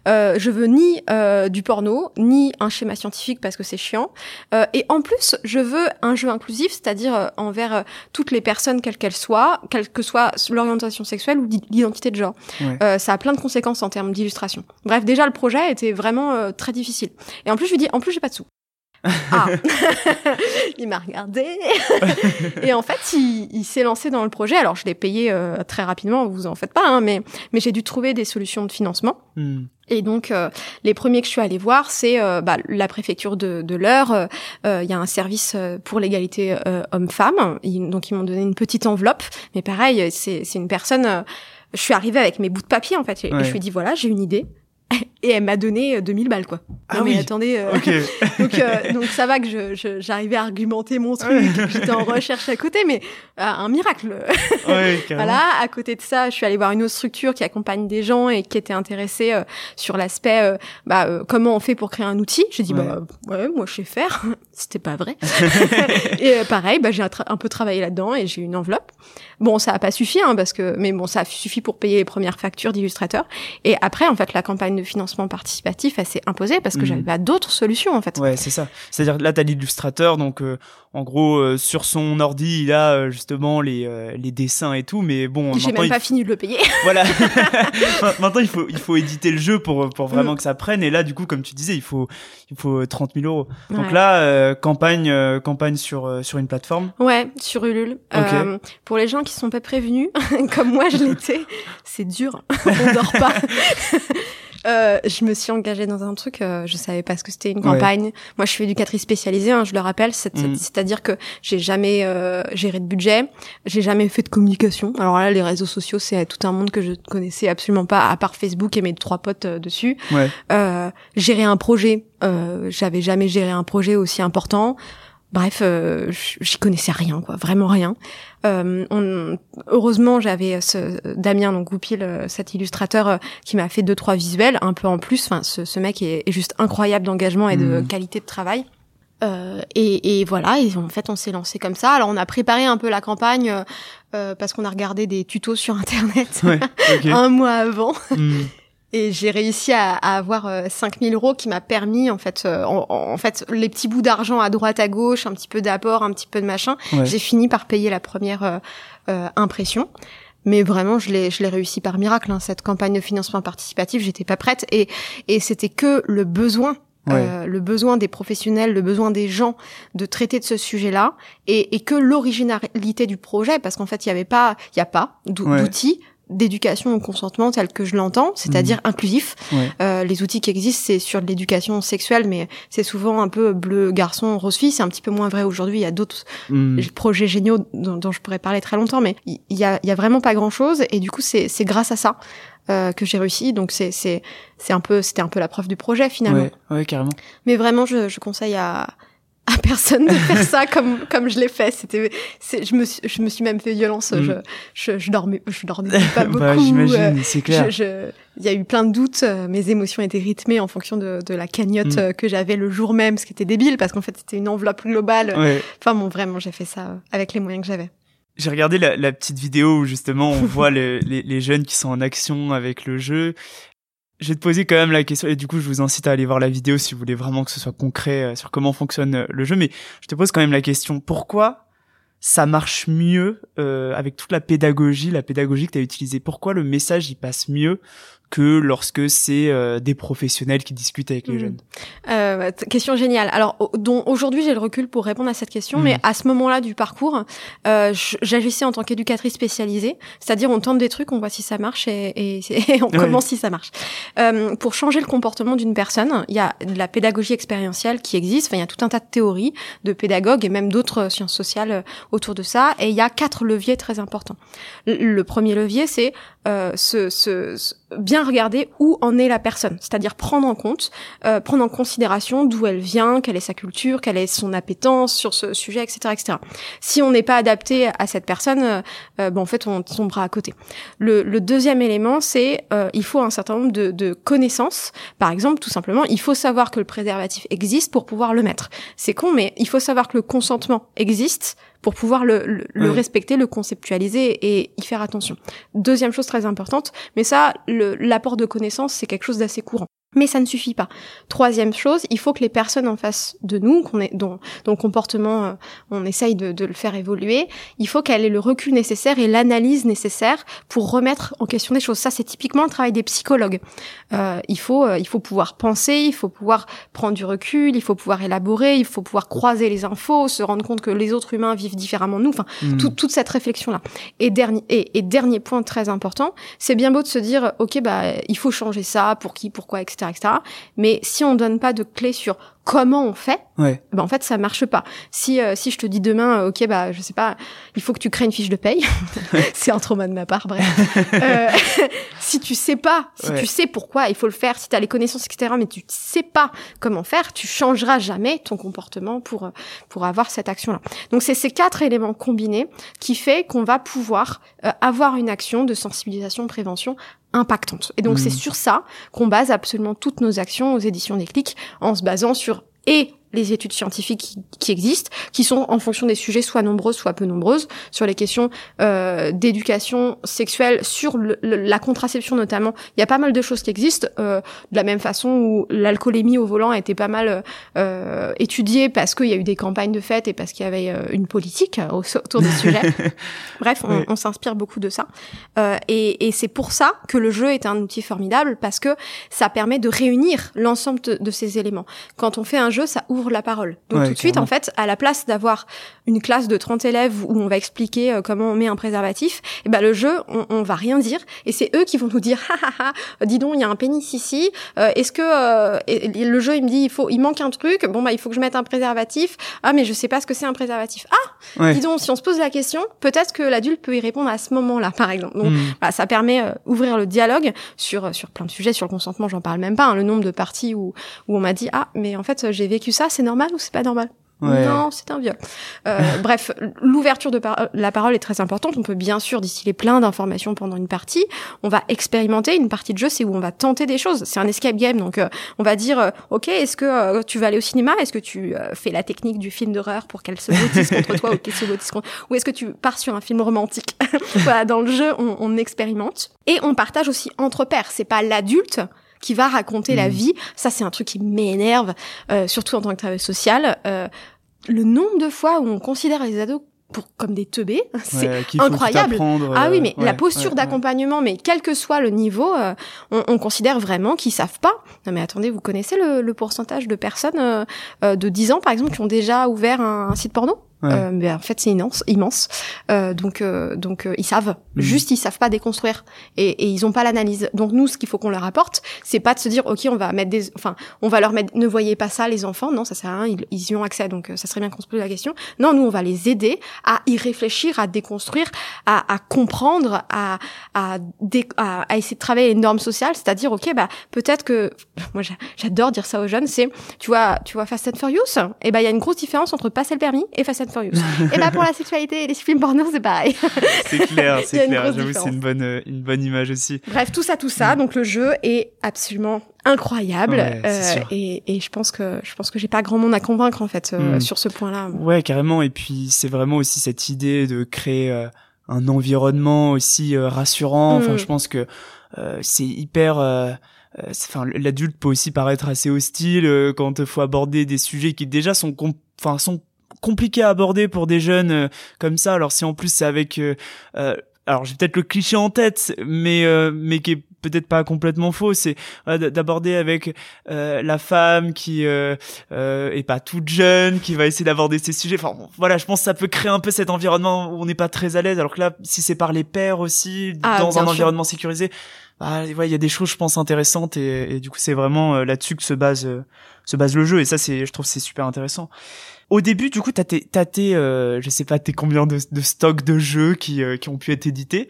Euh, je veux ni euh, du porno, ni un schéma scientifique parce que c'est chiant. Euh, et en plus, je veux un jeu inclusif, c'est-à-dire envers toutes les personnes, quelles qu'elles soient, quelle que soit l'orientation sexuelle ou d'identité de genre. Euh, ça a plein de conséquences en termes d'illustration. Bref, déjà le projet était vraiment euh, très difficile. Et en plus, je lui dis, en plus, j'ai pas de sous. Ah, il m'a regardé et en fait il, s'est lancé dans le projet. Alors je l'ai payé euh, très rapidement, vous en faites pas, hein, mais mais j'ai dû trouver des solutions de financement. Hmm. Et donc, euh, les premiers que je suis allée voir, c'est euh, bah, la préfecture de, de l'Eure. Il y a un service pour l'égalité homme-femme. Donc, ils m'ont donné une petite enveloppe. Mais pareil, c'est une personne... je suis arrivée avec mes bouts de papier, en fait. Et je lui ai dit, voilà, j'ai une idée. et elle m'a donné 2000 euh, balles quoi. Ah non mais attendez euh, donc euh, donc ça va que je j'arrivais à argumenter mon truc, j'étais en recherche à côté mais un miracle. voilà, à côté de ça, je suis allée voir une autre structure qui accompagne des gens et qui était intéressée sur l'aspect bah comment on fait pour créer un outil. J'ai dit bah ouais, moi je sais faire. C'était pas vrai. et pareil, bah j'ai un, peu travaillé là-dedans et j'ai une enveloppe. Bon, ça a pas suffi hein, parce que mais bon, ça a suffi pour payer les premières factures d'illustrateurs et après en fait la campagne de financement participatif, elle s'est imposée parce que j'avais mhm. pas d'autres solutions en fait. Ouais, c'est ça. C'est-à-dire là, t'as l'illustrateur, donc euh, en gros euh, sur son ordi, il a euh, justement les les dessins et tout, mais bon. J'ai même pas fini de le payer. Voilà. maintenant, il faut il faut éditer le jeu pour pour vraiment mm. que ça prenne. Et là, du coup, comme tu disais, il faut il faut 30 000 euros. Donc là, campagne campagne sur sur une plateforme. Ouais, sur Ulule. pour les gens qui sont pas prévenus, comme moi je l'étais, c'est dur. On dort pas. Euh, je me suis engagée dans un truc, euh, je savais pas ce que c'était une campagne. Moi, je suis éducatrice spécialisée, hein, je le rappelle, mm. c'est-à-dire que j'ai jamais euh, géré de budget, j'ai jamais fait de communication. Alors là, les réseaux sociaux, c'est tout un monde que je connaissais absolument pas, à part Facebook et mes trois potes euh, dessus. Ouais. gérer un projet, j'avais jamais géré un projet aussi important. Bref, euh, j'y connaissais rien, quoi, vraiment rien. Euh, on, heureusement, j'avais ce Damien, donc Goupil, euh, cet illustrateur, euh, qui m'a fait deux trois visuels, un peu en plus. Enfin, ce, ce mec est, est, juste incroyable d'engagement et de mmh. qualité de travail. Euh, et, et, voilà, et en fait, on s'est lancé comme ça. Alors, on a préparé un peu la campagne parce qu'on a regardé des tutos sur Internet ouais, un mois avant. Mmh. Et j'ai réussi à, à avoir 5000 euh, euros qui m'a permis, en fait, euh, en, fait, les petits bouts d'argent à droite, à gauche, un petit peu d'apport, un petit peu de machin. J'ai fini par payer la première euh, impression. Mais vraiment, je l'ai, je l'ai réussi par miracle. Hein, cette campagne de financement participatif, j'étais pas prête, et et c'était que le besoin le besoin des professionnels, le besoin des gens de traiter de ce sujet-là, et, et que l'originalité du projet, parce qu'en fait, il y avait pas, il y a pas d'outils d'éducation au consentement tel que je l'entends, c'est-à-dire mmh. inclusif. Euh, les outils qui existent, c'est sur l'éducation sexuelle, mais c'est souvent un peu bleu garçon, rose fille. C'est un petit peu moins vrai aujourd'hui. Il y a d'autres mmh. projets géniaux dont, je pourrais parler très longtemps, mais il y a, y a vraiment pas grand-chose. Et du coup, c'est grâce à ça euh, que j'ai réussi. Donc c'est c'est c'est un peu c'était un peu la preuve du projet finalement. Ouais, ouais carrément. Mais vraiment, je, je conseille à à personne de faire ça comme comme je l'ai fait. C'était, je me suis, je me suis même fait violence. Je, mm. je, je, dormais, je dormais pas bah, beaucoup. bah, J'imagine, c'est clair. il y a eu plein de doutes. Euh, mes émotions étaient rythmées en fonction de, de la cagnotte mm. euh, que j'avais le jour même, ce qui était débile parce qu'en fait c'était une enveloppe globale. Enfin bon, vraiment, j'ai fait ça avec les moyens que j'avais. J'ai regardé la, petite vidéo où justement on voit les, les, jeunes qui sont en action avec le jeu je vais te poser quand même la question, et du coup, je vous incite à aller voir la vidéo si vous voulez vraiment que ce soit concret euh, sur comment fonctionne euh, le jeu, mais je te pose quand même la question, pourquoi ça marche mieux euh, avec toute la pédagogie, la pédagogie que tu as utilisée? Pourquoi le message, il passe mieux que lorsque c'est euh, des professionnels qui discutent avec les mmh. jeunes euh, Question géniale. Alors, dont aujourd'hui j'ai le recul pour répondre à cette question, mais mmh. à ce moment-là du parcours, euh, j'agissais en tant qu'éducatrice spécialisée, c'est-à-dire on tente des trucs, on voit si ça marche et, et, on commence si ça marche. Euh, pour changer le comportement d'une personne, il y a de la pédagogie expérientielle qui existe. Enfin, il y a tout un tas de théories de pédagogues et même d'autres sciences sociales euh, autour de ça. Et il y a quatre leviers très importants. Le, premier levier, c'est euh, ce bien regarder où en est la personne, c'est-à-dire prendre en compte, euh, prendre en considération d'où elle vient, quelle est sa culture, quelle est son appétence sur ce sujet, etc., etc. Si on n'est pas adapté à cette personne, euh, euh bon, en fait, on tombera à côté. Le, le deuxième élément, c'est euh, il faut un certain nombre de, de connaissances. Par exemple, tout simplement, il faut savoir que le préservatif existe pour pouvoir le mettre. C'est con, mais il faut savoir que le consentement existe pour pouvoir le, le, respecter, le conceptualiser et y faire attention. Deuxième chose très importante, mais ça, l'apport de connaissances, c'est quelque chose d'assez courant. Mais ça ne suffit pas. Troisième chose, il faut que les personnes en face de nous, qu'on est, dont, dont, le comportement, euh, on essaye de, de, le faire évoluer, il faut qu'elle ait le recul nécessaire et l'analyse nécessaire pour remettre en question des choses. Ça, c'est typiquement le travail des psychologues. Euh, il faut, euh, il faut pouvoir penser, il faut pouvoir prendre du recul, il faut pouvoir élaborer, il faut pouvoir croiser les infos, se rendre compte que les autres humains vivent différemment de nous. Enfin, hmm. toute cette réflexion-là. Et dernier, et, et dernier point très important, c'est bien beau de se dire, ok, bah, il faut changer ça, pour qui, pourquoi, etc etc., Mais si on donne pas de clés sur comment on fait, ouais. ben en fait ça marche pas. Si euh, si je te dis demain, euh, ok bah je sais pas, il faut que tu crées une fiche de paye, c'est un trauma de ma part, bref. euh, si tu sais pas, si tu sais pourquoi il faut le faire, si tu as les connaissances etc, mais tu sais pas comment faire, tu changeras jamais ton comportement pour pour avoir cette action là. Donc c'est ces quatre éléments combinés qui fait qu'on va pouvoir avoir une action de sensibilisation prévention impactante. Et donc c'est mmh. sur ça qu'on base absolument toutes nos actions aux éditions des clics en se basant sur et les études scientifiques qui, existent, qui sont en fonction des sujets soit nombreuses, soit peu nombreuses, sur les questions euh, d'éducation sexuelle, sur la contraception notamment. Il y a pas mal de choses qui existent, euh, de la même façon où l'alcoolémie au volant a été pas mal euh, étudiée parce qu'il y a eu des campagnes de fête et parce qu'il y avait euh, une politique autour des sujets. Bref, on, on s'inspire beaucoup de ça. Euh, et, et c'est pour ça que le jeu est un outil formidable parce que ça permet de réunir l'ensemble de, de ces éléments. Quand on fait un jeu, ça ouvre la parole. Donc tout de suite, en fait, à la place d'avoir une classe de 30 élèves où on va expliquer euh, comment on met un préservatif, eh ben le jeu, on, on va rien dire et c'est eux qui vont nous dire ah, dis donc il y a un pénis ici, euh, est-ce que euh, le jeu il me dit il faut il manque un truc, bon bah il faut que je mette un préservatif. Ah mais je sais pas ce que c'est un préservatif. Ah, dis donc si on se pose la question, peut-être que l'adulte peut y répondre à ce moment-là par exemple. Donc mmh. ça permet ouvrir le dialogue sur sur plein de sujets sur le consentement, j'en parle même pas, hein, le nombre de parties où où on m'a dit ah mais en fait j'ai vécu ça c'est normal ou c'est pas normal? Non, c'est un viol. Euh, bref, l'ouverture de la parole est très importante. On peut bien sûr distiller plein d'informations pendant une partie. On va expérimenter. Une partie de jeu, c'est où on va tenter des choses. C'est un escape game, donc euh, on va dire, euh, ok, est-ce que tu vas aller au cinéma? Est-ce que tu fais la technique du film d'horreur pour qu'elle se votisse contre toi ou qu'elle se contre Ou est-ce que tu pars sur un film romantique? Voilà, dans le jeu, on, on expérimente et on partage aussi entre pairs. C'est pas l'adulte qui va raconter la mm. vie. Ça, c'est un truc qui m'énerve, euh, surtout en tant que travailleuse sociale. Euh, le nombre de fois où on considère les ados pour comme des teubés, c'est incroyable. Ah oui, mais la posture d'accompagnement, mais quel que soit le niveau, euh, on, on, considère vraiment qu'ils savent pas. Non mais attendez, vous connaissez le, le pourcentage de personnes euh, euh, de 10 ans par exemple qui ont déjà ouvert un site porno? Euh, mais en fait c'est immense, immense. Euh, donc euh, donc euh, ils savent, mhm. juste ils savent pas déconstruire et, et ils ont pas l'analyse. Donc nous ce qu'il faut qu'on leur apporte, c'est pas de se dire ok on va mettre des, enfin on va leur mettre, ne voyez pas ça les enfants, non ça sert à rien, ils, ils y ont accès donc ça serait bien qu'on se pose la question. Non nous on va les aider à y réfléchir, à déconstruire, à, à comprendre, à à, à, essayer de travailler les normes sociales, c'est-à-dire ok bah peut-être que moi j'adore dire ça aux jeunes, c'est tu vois tu vois Fast and Furious, et eh ben il y a une grosse différence entre passer le permis et Fast and et bah pour la sexualité et les films porno, c'est pareil. c'est clair, c'est clair. J'avoue, c'est une bonne, euh, une bonne image aussi. Bref, tout ça, tout ça. Donc le jeu est absolument incroyable euh, et, et, je pense que je pense que j'ai pas grand monde à convaincre en fait euh, mm. sur ce point-là. Ouais, carrément. Et puis c'est vraiment aussi cette idée de créer euh, un environnement aussi rassurant. Enfin, mm. je pense que c'est hyper enfin l'adulte peut aussi paraître assez hostile quand il faut aborder des sujets qui déjà sont enfin sont compliqués à aborder pour des jeunes comme ça alors si en plus c'est avec alors j'ai peut-être le cliché en tête mais mais qui est peut-être pas complètement faux, c'est d'aborder avec euh, la femme qui euh, euh, est pas toute jeune, qui va essayer d'aborder ces sujets. Enfin voilà, je pense que ça peut créer un peu cet environnement où on n'est pas très à l'aise. Alors que là, si c'est par les pairs aussi, ah, dans un environnement sécurisé, bah, il y a des choses, je pense, intéressantes et, et du coup, c'est vraiment euh, là-dessus que se base euh, se base le jeu. Et ça, c'est, je trouve, c'est super intéressant. Au début, du coup, t'as tes, t'as tes, euh, je sais pas, tes combien de, de stocks de jeux qui, qui ont pu être édités.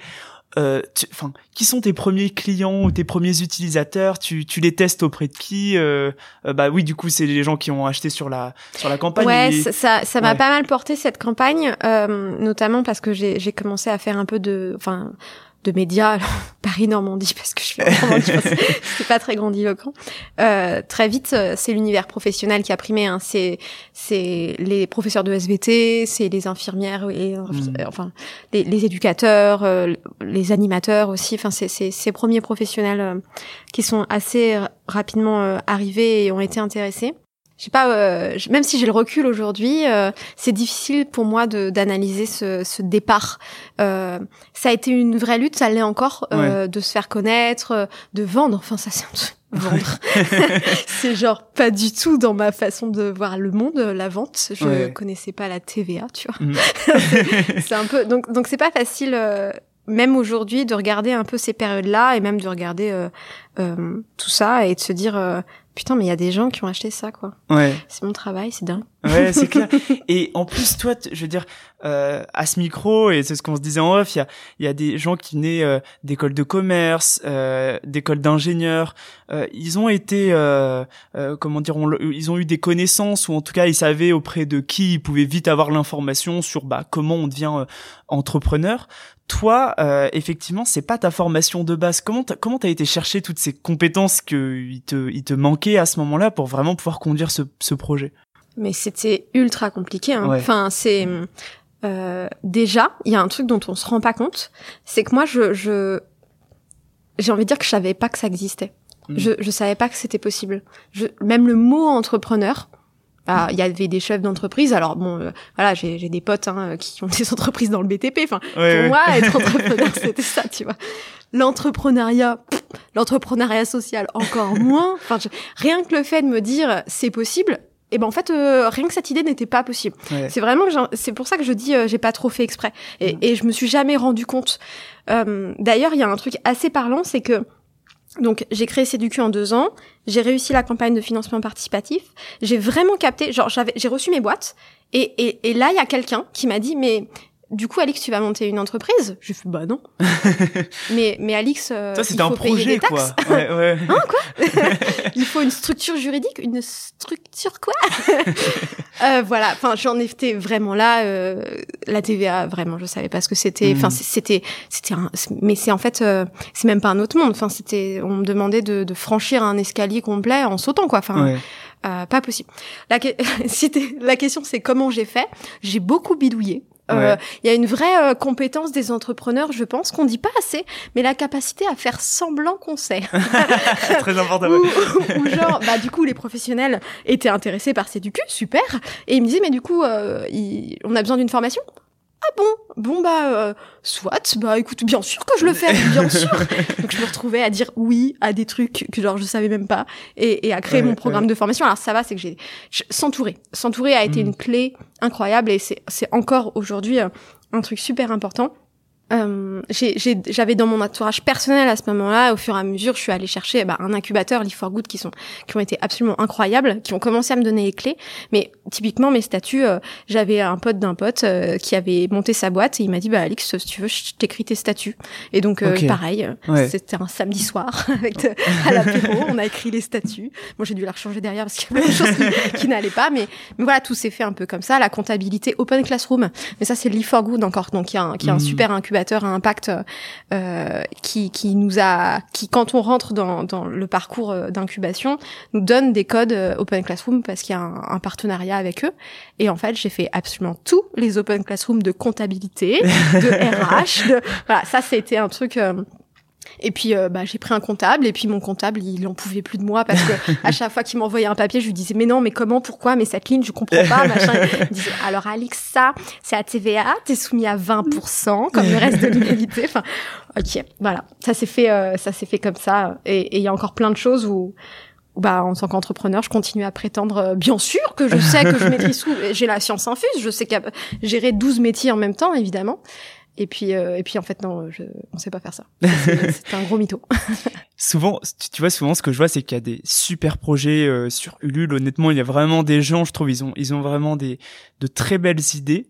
Euh, enfin, qui sont tes premiers clients ou tes premiers utilisateurs? Tu, tu les testes auprès de qui? Euh, euh, Bah oui, du coup, c'est les gens qui ont acheté sur la sur la campagne. Ouais, ça, ça m'a pas mal porté cette campagne, notamment parce que j'ai j'ai commencé à faire un peu de, enfin de médias, Paris-Normandie, parce que je suis c'est pas très grandiloquent. Euh, très vite, euh, c'est l'univers professionnel qui a primé. Hein. C'est c'est les professeurs de SVT, c'est les infirmières et euh, hmm. enfin les, les éducateurs, euh, les animateurs aussi. Enfin, c'est ces premiers professionnels qui sont assez rapidement arrivés et ont été intéressés je sais pas, euh, même si j'ai le recul aujourd'hui, euh, c'est difficile pour moi de d'analyser ce, ce départ. Euh, ça a été une vraie lutte, ça l'est encore, euh, de se faire connaître, de vendre. Enfin, ça c'est un vendre. c'est genre pas du tout dans ma façon de voir le monde, la vente. Je connaissais pas la TVA, tu vois. Mm. c'est un peu donc donc c'est pas facile. Euh, même aujourd'hui de regarder un peu ces périodes-là et même de regarder euh, tout ça et de se dire putain, mais il y a des gens qui ont acheté ça, quoi. Ouais. C'est mon travail, c'est dingue. Ouais, c'est clair. Et en plus, toi, je veux dire, euh, à ce micro, et c'est ce qu'on se disait en off, il y a, y a des gens qui naissent euh, d'écoles de commerce, euh, d'écoles d'ingénieurs. Euh, ils ont été, euh, euh, comment dire, ils ont eu des connaissances, ou en tout cas, ils savaient auprès de qui ils pouvaient vite avoir l'information sur bah, comment on devient entrepreneur toi, euh, effectivement, c'est pas ta formation de base. Comment t'as, comment t'as été chercher toutes ces compétences que il te, il te manquait? À ce moment-là pour vraiment pouvoir conduire ce, ce projet Mais c'était ultra compliqué. Hein. Enfin, c'est euh, déjà, il y a un truc dont on se rend pas compte, c'est que moi, je, je j'ai envie de dire que je savais pas que ça existait. Hmm. Je, je savais pas que c'était possible. Je, même le mot entrepreneur, ah, il y avait des chefs d'entreprise. Alors bon, euh, voilà, j'ai des potes hein, qui ont des entreprises dans le BTP. Enfin, pour moi, être entrepreneur, c'était ça, tu vois. L'entrepreneuriat, l'entrepreneuriat social, encore moins. Enfin, rien que le fait de me dire c'est possible. Et eh ben en fait, euh, rien que cette idée n'était pas possible. C'est vraiment, c'est pour ça que je dis, euh, j'ai pas trop fait exprès. Et, mm. et je me suis jamais rendu compte. D'ailleurs, il y a un truc assez parlant, c'est que donc j'ai créé CDQ en deux ans, j'ai réussi la campagne de financement participatif, j'ai vraiment capté, genre j'avais, j'ai reçu mes boîtes. Et, et, et là il y a quelqu'un qui m'a dit mais du coup, Alix, tu vas monter une entreprise? J'ai fait bah non. mais mais Alix, euh, Toi, il faut un payer des taxes. Quoi. Ouais, ouais. hein quoi? Il faut une structure juridique, une structure quoi? Euh, Voilà. Enfin, j'en étais vraiment là. Euh, la TVA, vraiment, je savais pas ce que c'était. Enfin, hmm. c'était c'était un. Mais c'est en fait, euh, c'est même pas un autre monde. Enfin, c'était. On me demandait de, de franchir un escalier complet en sautant quoi. Enfin. Euh, pas possible. La, la question c'est comment j'ai fait? J'ai beaucoup bidouillé. Euh, il y a une vraie euh, compétence des entrepreneurs, je pense, qu'on dit pas assez, mais la capacité à faire semblant qu'on sait. Très important. ou, genre, bah du coup, les professionnels étaient intéressés par ces du cul, super, et ils me disaient, mais du coup, euh, on a besoin d'une formation? Ah bon? Bon bah euh, soit, bah écoute, bien sûr que je le fais, bien sûr. Donc je me retrouvais à dire oui à des trucs que genre je savais même pas et, et à créer mon programme de formation. Alors ça va, c'est que j'ai s'entourer. S'entourer a été hmm. une clé incroyable et c'est c'est encore aujourd'hui euh, un truc super important. Euh, j'avais dans mon entourage personnel à ce moment-là, au fur et à mesure, je suis allée chercher bah, un incubateur, Live for Good, qui sont qui ont été absolument incroyables, qui ont commencé à me donner les clés. Mais typiquement mes statuts, euh, j'avais un pote d'un pote euh, qui avait monté sa boîte et il m'a dit bah Alix, si tu veux, je t'écris tes statuts. Et donc euh, pareil, c'était un samedi soir avec à l'apéro, on a écrit les statuts. Moi j'ai dû la rechanger derrière parce qu'il y avait des choses qui, qui n'allaient pas, mais, mais voilà tout s'est fait un peu comme ça. La comptabilité, Open Classroom, mais ça c'est Live for Good encore, donc y a un, qui est un hmm. super incubateur à impact euh, qui, qui nous a, qui quand on rentre dans, dans le parcours euh, d'incubation, nous donne des codes euh, Open Classroom parce qu'il y a un, partenariat avec eux. Et en fait, j'ai fait absolument tous les Open Classroom de comptabilité, de RH, de voilà, ça c'était un truc. Et puis euh, bah, j'ai pris un comptable et puis mon comptable il en pouvait plus de moi parce que à chaque fois qu'il m'envoyait un papier je lui disais mais non mais comment pourquoi mais cette ligne je comprends pas machin. Il disait alors Alix ça c'est à TVA t'es soumis à 20% comme le reste de l'humanité. Enfin ok voilà ça s'est fait euh, ça s'est fait comme ça et il y a encore plein de choses où bah, en tant qu'entrepreneur, je continue à prétendre, euh, bien sûr, que je sais que je maîtrise tout. J'ai la science infuse, je sais qu'à gérer 12 métiers en même temps, évidemment. Et puis, euh, et puis en fait, non, je, on sait pas faire ça. C'est un gros mytho. souvent, tu vois, souvent, ce que je vois, c'est qu'il y a des super projets euh, sur Ulule. Honnêtement, il y a vraiment des gens, je trouve, ils ont, ils ont vraiment des, de très belles idées.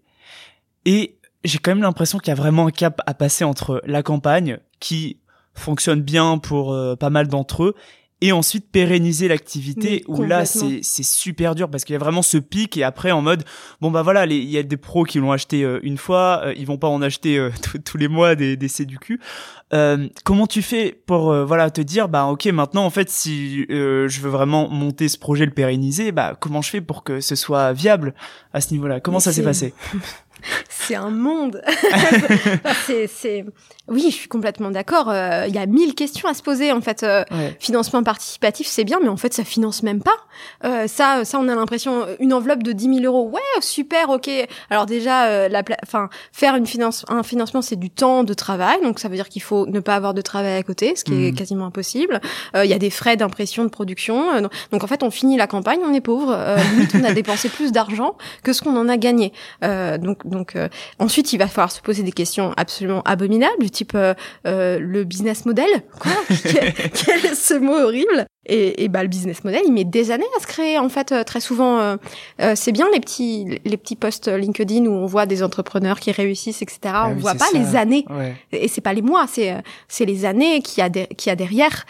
Et j'ai quand même l'impression qu'il y a vraiment un cap à passer entre la campagne, qui fonctionne bien pour euh, pas mal d'entre eux, et ensuite pérenniser l'activité où là c'est c'est super dur parce qu'il y a vraiment ce pic et après en mode bon bah voilà il y a des pros qui l'ont acheté euh, une fois euh, ils vont pas en acheter euh, tous les mois des des CDQ euh, comment tu fais pour voilà te dire bah ok maintenant en fait si je veux vraiment monter ce projet le pérenniser bah comment je fais pour que ce soit viable à ce niveau-là? Comment ça s'est passé? c'est un monde. c'est, oui, je suis complètement d'accord. Euh, il y a mille questions à se poser en fait. Euh, financement participatif, c'est bien, mais en fait, ça finance même pas. Euh, ça, ça, on a l'impression une enveloppe de 10 000 euros. Ouais, super, ok. Alors déjà, la, enfin, faire une finance, un financement, c'est du temps de travail, donc ça veut dire qu'il faut ne pas avoir de travail à côté, ce qui est mmh. quasiment impossible. Il y a des frais d'impression, de production. donc en fait, on finit la campagne, on est pauvre. limite, on a dépensé plus d'argent que ce qu'on en a gagné. donc donc euh, ensuite, il va falloir se poser des questions absolument abominables, du type euh, euh, le business model. Quoi quel, est ce mot horrible? Et, et, bah le business model, il met des années à se créer. En fait, très souvent, c'est bien les petits les petits posts LinkedIn où on voit des entrepreneurs qui réussissent, etc. Ah on voit pas les années. Et c'est pas les mois, c'est c'est les années qui a qui a derrière.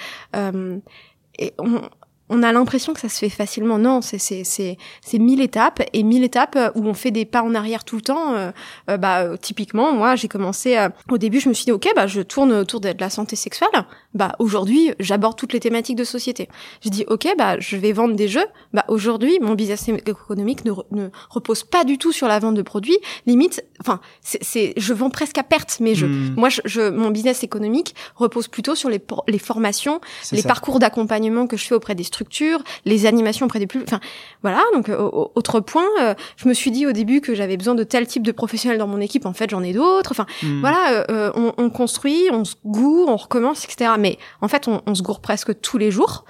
et on, on a l'impression que ça se fait facilement. Non, c'est c'est c'est c'est mille étapes et mille étapes euh, où on fait des pas en arrière tout le temps. Euh, euh, bah typiquement, moi j'ai commencé au début, je me suis dit ok, bah je tourne autour de, la santé sexuelle. Bah aujourd'hui, j'aborde toutes les thématiques de société. Je dis ok, bah je vais vendre des jeux. Bah aujourd'hui, mon business économique ne, ne repose pas du tout sur la vente de produits. Limite, enfin c'est je vends presque à perte, mais je hmm. moi je, mon business économique repose plutôt sur les les formations, les parcours d'accompagnement que je fais auprès des structures structure, les animations auprès des plus, enfin voilà. Donc euh, autre point, euh, je me suis dit au début que j'avais besoin de tel type de professionnels dans mon équipe. En fait, j'en ai d'autres. Enfin hmm. voilà, euh, on, on, construit, on se gourre, on recommence, etc. Mais en fait, on, on se gourre presque tous les jours.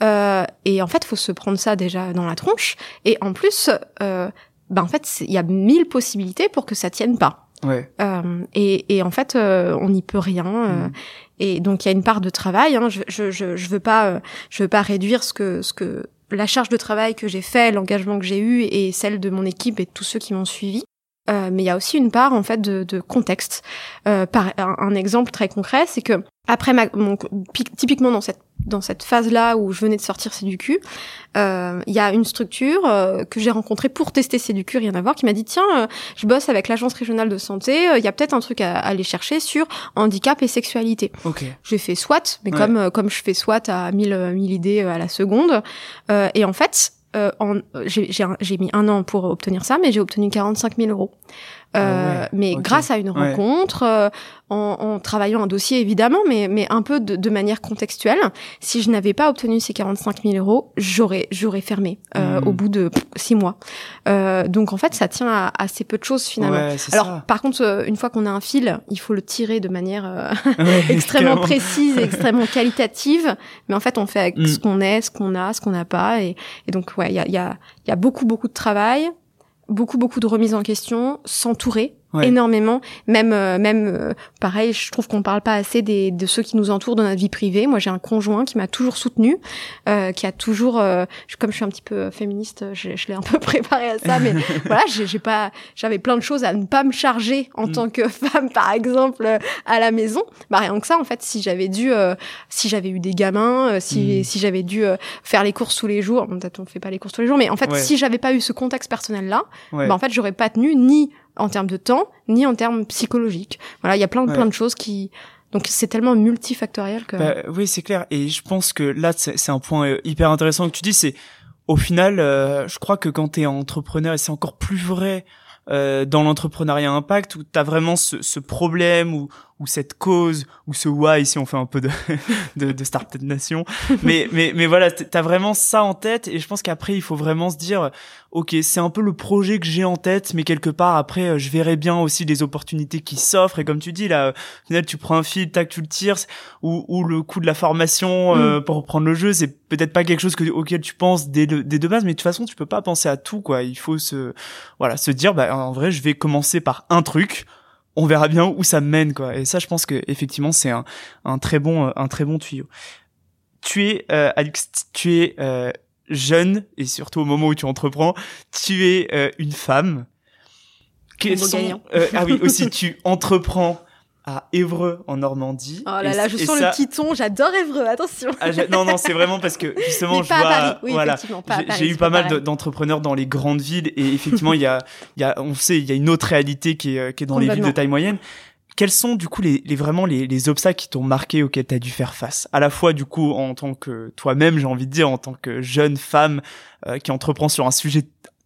et en fait, faut se prendre ça déjà dans la tronche. Et en plus, ben en fait, il y a mille possibilités pour que ça tienne pas. Ouais. Euh, et, et, en fait, on n'y peut rien. Hmm. Et donc il y a une part de travail. Hein. Je, je, je, je veux pas, euh, je veux pas réduire ce que ce que la charge de travail que j'ai fait, l'engagement que j'ai eu et celle de mon équipe et de tous ceux qui m'ont suivi. Euh, mais il y a aussi une part en fait de, de contexte. Euh, par un, exemple très concret, c'est que après ma, mon, typiquement dans cette dans cette phase-là où je venais de sortir C'est du cul, euh, il y a une structure euh, que j'ai rencontrée pour tester C'est du cul, rien à voir, qui m'a dit tiens, euh, je bosse avec l'agence régionale de santé, il y a peut-être un truc à, aller chercher sur handicap et sexualité. Okay. J'ai fait SWAT, mais comme comme je fais SWAT à mille mille idées à la seconde, et en fait euh, j'ai mis un an pour obtenir ça, mais j'ai obtenu 45 000 euros. Euh, ah mais grâce à une rencontre, euh, en, en, travaillant un dossier évidemment, mais, mais un peu de, de manière contextuelle. Si je n'avais pas obtenu ces 45 000 euros, j'aurais j'aurais fermé euh, hmm. au bout de six mois. Euh, donc en fait, ça tient à assez peu de choses finalement. Alors par contre, euh, une fois qu'on a un fil, il faut le tirer de manière euh, extrêmement précise, et extrêmement qualitative. Mais en fait, on fait avec hmm. ce qu'on est, ce qu'on a, ce qu'on n'a pas, et, et donc ouais, il y a, y, a, y a beaucoup beaucoup de travail beaucoup beaucoup de remises en question, s'entourer énormément. Même euh, même euh, pareil, je trouve qu'on parle pas assez des, de ceux qui nous entourent dans notre vie privée. Moi, j'ai un conjoint qui m'a toujours soutenu, euh, qui a toujours, comme je suis un petit peu féministe, je, je l'ai un peu préparé à ça, mais voilà, j'ai pas, j'avais plein de choses à ne pas me charger en mm. tant que femme, par exemple, à la maison. Bah rien que ça, en fait, si j'avais dû, si j'avais eu des gamins, si mm. si j'avais dû faire les courses tous les jours, peut-être on fait pas les courses tous les jours, mais en fait, si j'avais pas eu ce contexte personnel là, bah en fait, j'aurais pas tenu ni en termes de temps, ni en termes psychologiques. Voilà, il y a plein, plein de choses qui, donc c'est tellement multifactoriel que. Bah, oui, c'est clair. Et je pense que là, c'est un point euh, hyper intéressant que tu dis. C'est au final, euh, je crois que quand tu es entrepreneur, et c'est encore plus vrai euh, dans l'entrepreneuriat impact, où tu as vraiment ce, ce problème où ou cette cause ou ce why si on fait un peu de de, de Startup Nation. Mais mais mais voilà t'as vraiment ça en tête et je pense qu'après il faut vraiment se dire ok c'est un peu le projet que j'ai en tête mais quelque part après je verrai bien aussi les opportunités qui s'offrent. Et comme tu dis là au final tu prends un fil tac tu le tires ou ou le coût de la formation euh, mm. pour reprendre le jeu c'est peut-être pas quelque chose que, auquel tu penses dès, dès de base mais de toute façon tu peux pas penser à tout quoi. Il faut se voilà se dire bah en vrai je vais commencer par un truc on verra bien où ça mène quoi. Et ça, je pense que effectivement, c'est un, un très bon un très bon tuyau. Tu es euh, Alex, tu es euh, jeune et surtout au moment où tu entreprends, tu es euh, une femme. Quels sont, ah oui, aussi tu entreprends à Évreux en Normandie. Oh là là, je sens le petit ton, j'adore Évreux, attention. Ah, non non, c'est vraiment parce que justement je vois voilà, j'ai eu pas mal d'entrepreneurs dans les grandes villes et effectivement il y a il y a on sait il y a une autre réalité qui est qui est dans les villes de taille moyenne. Quels sont du coup les, les vraiment les, les obstacles qui t'ont marqué auxquels tu as dû faire face? À la fois du coup en tant que toi-même, j'ai envie de dire en tant que jeune femme euh, qui entreprend sur un sujet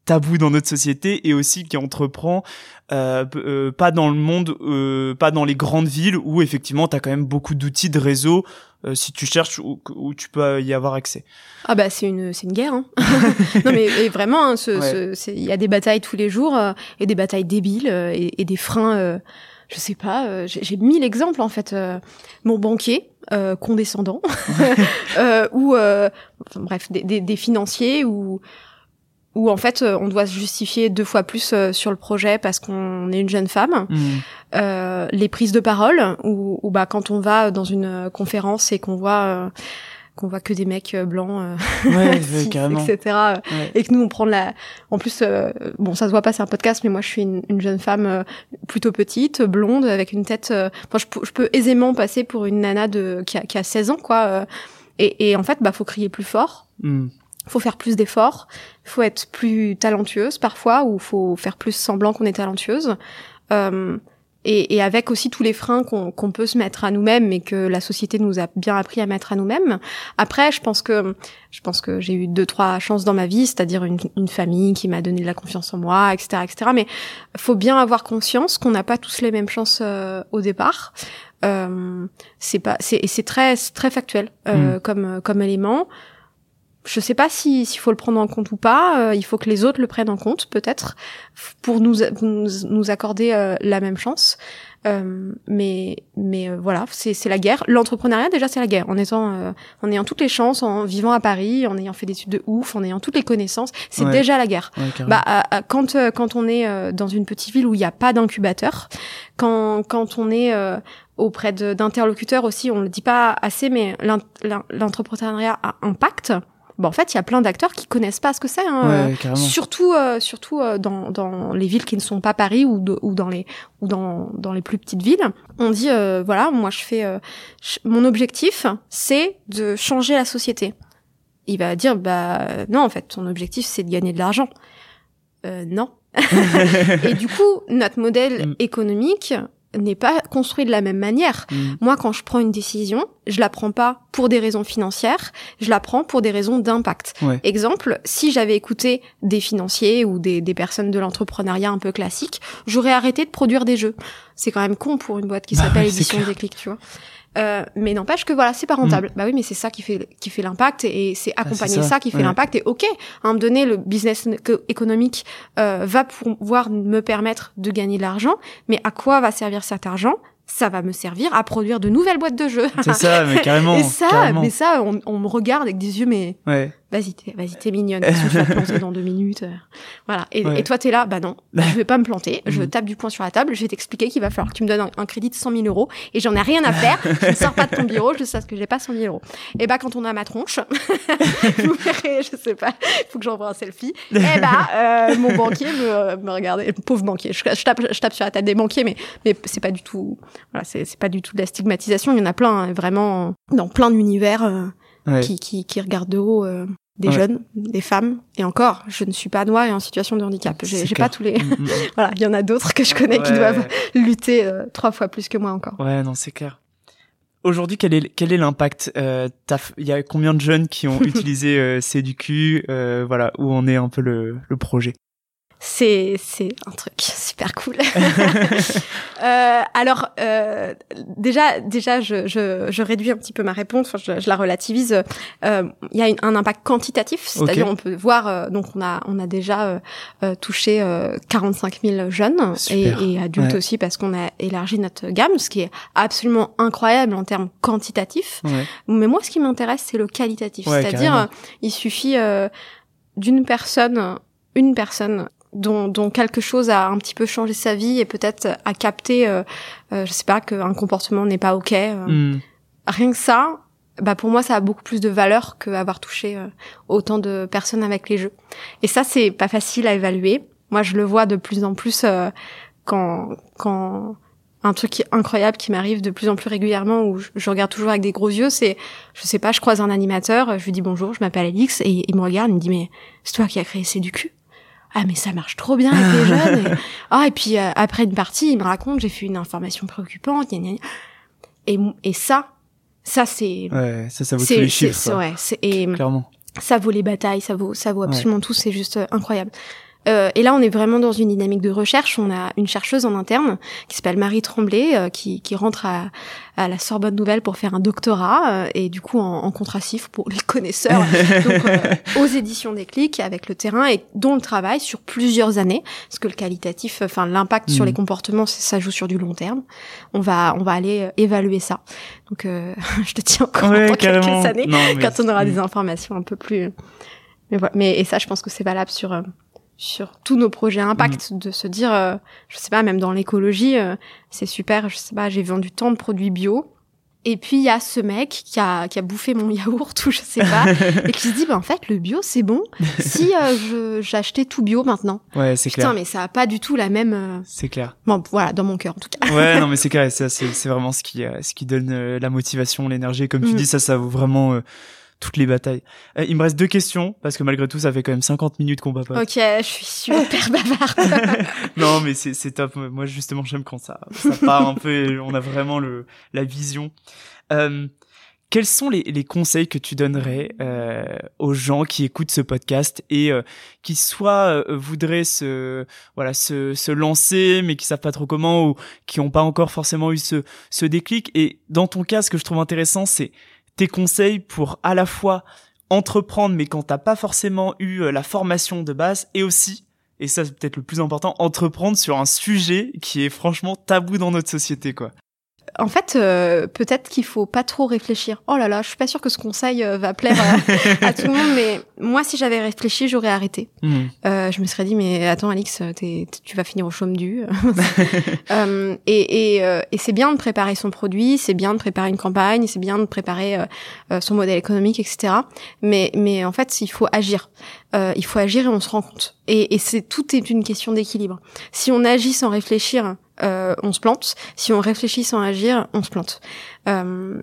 tabou dans notre société et aussi qui entreprend euh, euh, pas dans le monde, euh, pas dans les grandes villes où effectivement tu as quand même beaucoup d'outils de réseau euh, si tu cherches où, où, tu peux y avoir accès. Ah bah c'est une c'est une guerre. Hein. non mais vraiment, hein, il ce, y a des batailles tous les jours et des batailles débiles et, et, des freins. je sais pas, j'ai mille exemples en fait. mon banquier, condescendant, ou enfin, bref, des, des, des financiers ou où en fait euh, on doit se justifier deux fois plus euh, sur le projet parce qu'on est une jeune femme. Mmh. Euh, les prises de parole, ou bah quand on va dans une conférence et qu'on voit qu'on voit que des mecs blancs, ouais, etc. Et que nous on prend la, en plus bon ça se voit pas c'est un podcast mais moi je suis une, jeune femme plutôt petite, blonde avec une tête, enfin je, peux aisément passer pour une nana de qui a, qui a 16 ans quoi. Et, et, en fait bah faut crier plus fort. Mmh faut faire plus d'efforts, faut être plus talentueuse parfois, ou faut faire plus semblant qu'on est talentueuse. Euh, et, et, avec aussi tous les freins qu'on peut se mettre à nous-mêmes, mais que la société nous a bien appris à mettre à nous-mêmes. Après, je pense que je pense que j'ai eu deux trois chances dans ma vie, c'est-à-dire une, une, famille qui m'a donné de la confiance en moi, etc., etc. Mais faut bien avoir conscience qu'on n'a pas tous les mêmes chances euh, au départ. Euh, c'est pas, c'est c'est très très factuel euh, mm. comme comme élément je sais pas s'il faut le prendre en compte ou pas. Euh, il faut que les autres le prennent en compte, peut-être, pour nous, nous, accorder euh, la même chance. Euh, mais mais voilà, c'est la guerre. L'entrepreneuriat déjà c'est la guerre. En étant en ayant toutes les chances, en vivant à Paris, en ayant fait des études de ouf, en ayant toutes les connaissances, c'est déjà la guerre. bah quand quand on est dans une petite ville où il n'y a pas d'incubateur, quand quand on est auprès d'interlocuteurs aussi, on le dit pas assez, mais l'entrepreneuriat a impact bah, en fait, il y a plein d'acteurs qui connaissent pas ce que c'est. Hein, euh, surtout, euh, surtout euh, dans, dans les villes qui ne sont pas Paris ou, ou dans les ou dans, dans les plus petites villes. On dit voilà, moi je fais mon objectif, c'est de changer la société. Il va dire bah non, en fait, ton objectif c'est de gagner de l'argent. non. et du coup, notre modèle mm. économique, n'est pas construit de la même manière. Mm. Moi, quand je prends une décision, je la prends pas pour des raisons financières, je la prends pour des raisons d'impact. Exemple, si j'avais écouté des financiers ou des, des personnes de l'entrepreneuriat un peu classique, j'aurais arrêté de produire des jeux. C'est quand même con pour une boîte qui bah s'appelle Édition Déclic, tu vois. Euh, mais n'empêche que voilà, c'est pas rentable. Mm. Bah oui, mais c'est ça qui fait qui fait l'impact et c'est bah, accompagner ça. qui fait l'impact. Et ok, à un moment donné, le business économique euh, va pouvoir me permettre de gagner de l'argent, mais à quoi va servir cet argent? Ça va me servir à produire de nouvelles boîtes de jeux. C'est ça, mais carrément. Et ça, mais ça, on, on, me regarde avec des yeux, mais ouais. Vas-y, t'es, vas-y, t'es mignonne. je vais te planter dans deux minutes. Voilà. Et, et toi, t'es là, bah non, je vais pas me planter. Je mm. tape du poing sur la table. Je vais t'expliquer qu'il va falloir que tu me donnes un, crédit de 100 000 euros et j'en ai rien à faire. je ne sors pas de ton bureau. Je sais que j'ai pas 100 000 euros. Et bah, quand on a ma tronche, vous verrez, je sais pas, faut que j'envoie un selfie. Et bah, euh, mon banquier me, me regarde, pauvre banquier. Je, je, tape, je tape sur la table des banquiers, mais, mais c'est pas du tout, voilà, c'est, c'est pas du tout de la stigmatisation. Il y en a plein, hein, vraiment, dans plein d'univers euh, qui, qui, qui, regardent de haut euh, des jeunes, des femmes. Et encore, je ne suis pas noire et en situation de handicap. J'ai, j'ai pas tous les. Mm, mm, voilà, il y en a d'autres que je connais qui doivent lutter euh, trois fois plus que moi encore. Ouais, non, c'est clair. Aujourd'hui, quel est quel est l'impact Il y a combien de jeunes qui ont utilisé CDQ Voilà, où on est un peu le, le projet? C'est c'est un truc super cool. euh, alors euh, déjà déjà je, je, je réduis un petit peu ma réponse, je, je la relativise. Euh, il y a un impact quantitatif, c'est-à-dire on peut voir euh, donc on a on a déjà euh, touché 45 000 jeunes et, et, adultes aussi parce qu'on a élargi notre gamme, ce qui est absolument incroyable en termes quantitatifs. Ouais. Mais moi ce qui m'intéresse c'est le qualitatif, c'est-à-dire il suffit d'une personne une personne dont, dont, quelque chose a un petit peu changé sa vie et peut-être a capté, euh, euh, je sais pas, qu'un comportement n'est pas ok. Euh. Hmm. Rien que ça, bah pour moi, ça a beaucoup plus de valeur qu'avoir touché euh, autant de personnes avec les jeux. Et ça, c'est pas facile à évaluer. Moi, je le vois de plus en plus quand quand un truc incroyable qui m'arrive de plus en plus régulièrement où je, regarde toujours avec des gros yeux, c'est, je sais pas, je croise un animateur, je lui dis bonjour, je m'appelle Alix, et il me regarde, il me dit mais c'est toi qui as créé C'est du cul? Ah mais ça marche trop bien avec les jeunes. Et, ah et puis euh, après une partie il me raconte j'ai fait une information préoccupante et et ça ça c'est ouais ça ça vaut tous les chiffres ouais c'est et clairement. ça vaut les batailles ça vaut ça vaut absolument tout c'est juste euh, incroyable euh, et là, on est vraiment dans une dynamique de recherche. On a une chercheuse en interne qui s'appelle Marie Tremblay, euh, qui, qui, rentre à, à, la Sorbonne Nouvelle pour faire un doctorat, euh, et du coup en, en, contractif pour les connaisseurs, donc, aux éditions des clics avec le terrain, et dont le travail sur plusieurs années, parce que le qualitatif, enfin l'impact sur les mm. comportements, ça joue sur du long terme. On va, on va aller évaluer ça. Donc, je te tiens encore ouais, quelques années quand on aura des informations un peu plus. Mais voilà. Mais et ça, je pense que c'est valable sur sur tous nos projets impact, mm. de se dire, euh, je sais pas, même dans l'écologie, euh, c'est super, je sais pas, j'ai vendu tant de produits bio. Et puis il y a ce mec qui a, qui a bouffé mon yaourt ou je sais pas, et qui se dit, bah en fait, le bio c'est bon si euh, j'achetais tout bio maintenant. Ouais, c'est clair. Putain, mais ça a pas du tout la même. Euh, c'est clair. Bon, voilà, dans mon cœur en tout cas. ouais, non, mais c'est clair, c'est vraiment ce qui, ce qui donne la motivation, l'énergie. Comme tu mm. dis, ça, ça vaut vraiment toutes les batailles. Euh, il me reste deux questions parce que malgré tout ça fait quand même 50 minutes qu'on papote. Ok, je suis super bavarde. non mais c'est c'est top. Moi justement j'aime quand ça ça part un peu. on a vraiment le la vision. Euh, quels sont les, les, conseils que tu donnerais euh, aux gens qui écoutent ce podcast et euh, qui soit euh, voudraient se voilà se, se lancer mais qui savent pas trop comment ou qui ont pas encore forcément eu ce ce déclic? Et dans ton cas ce que je trouve intéressant c'est tes conseils pour à la fois entreprendre, mais quand t'as pas forcément eu euh, la formation de base, et aussi, et ça c'est peut-être le plus important, entreprendre sur un sujet qui est franchement tabou dans notre société, quoi en fait, euh, peut-être qu'il faut pas trop réfléchir. Oh là là, je suis pas sûre que ce conseil euh, va plaire à, tout le monde, mais moi, si j'avais réfléchi, j'aurais arrêté. Hmm. Euh, je me serais dit, mais attends, Alix, tu vas finir au chaume du. et, et, et c'est bien de préparer son produit, c'est bien de préparer une campagne, c'est bien de préparer son modèle économique, etc. Mais, mais en fait, il faut agir. il faut agir et on se rend compte. Et, et c'est tout est une question d'équilibre. Si on agit sans réfléchir, euh, on se plante. Si on réfléchit sans agir, on se plante. Euh,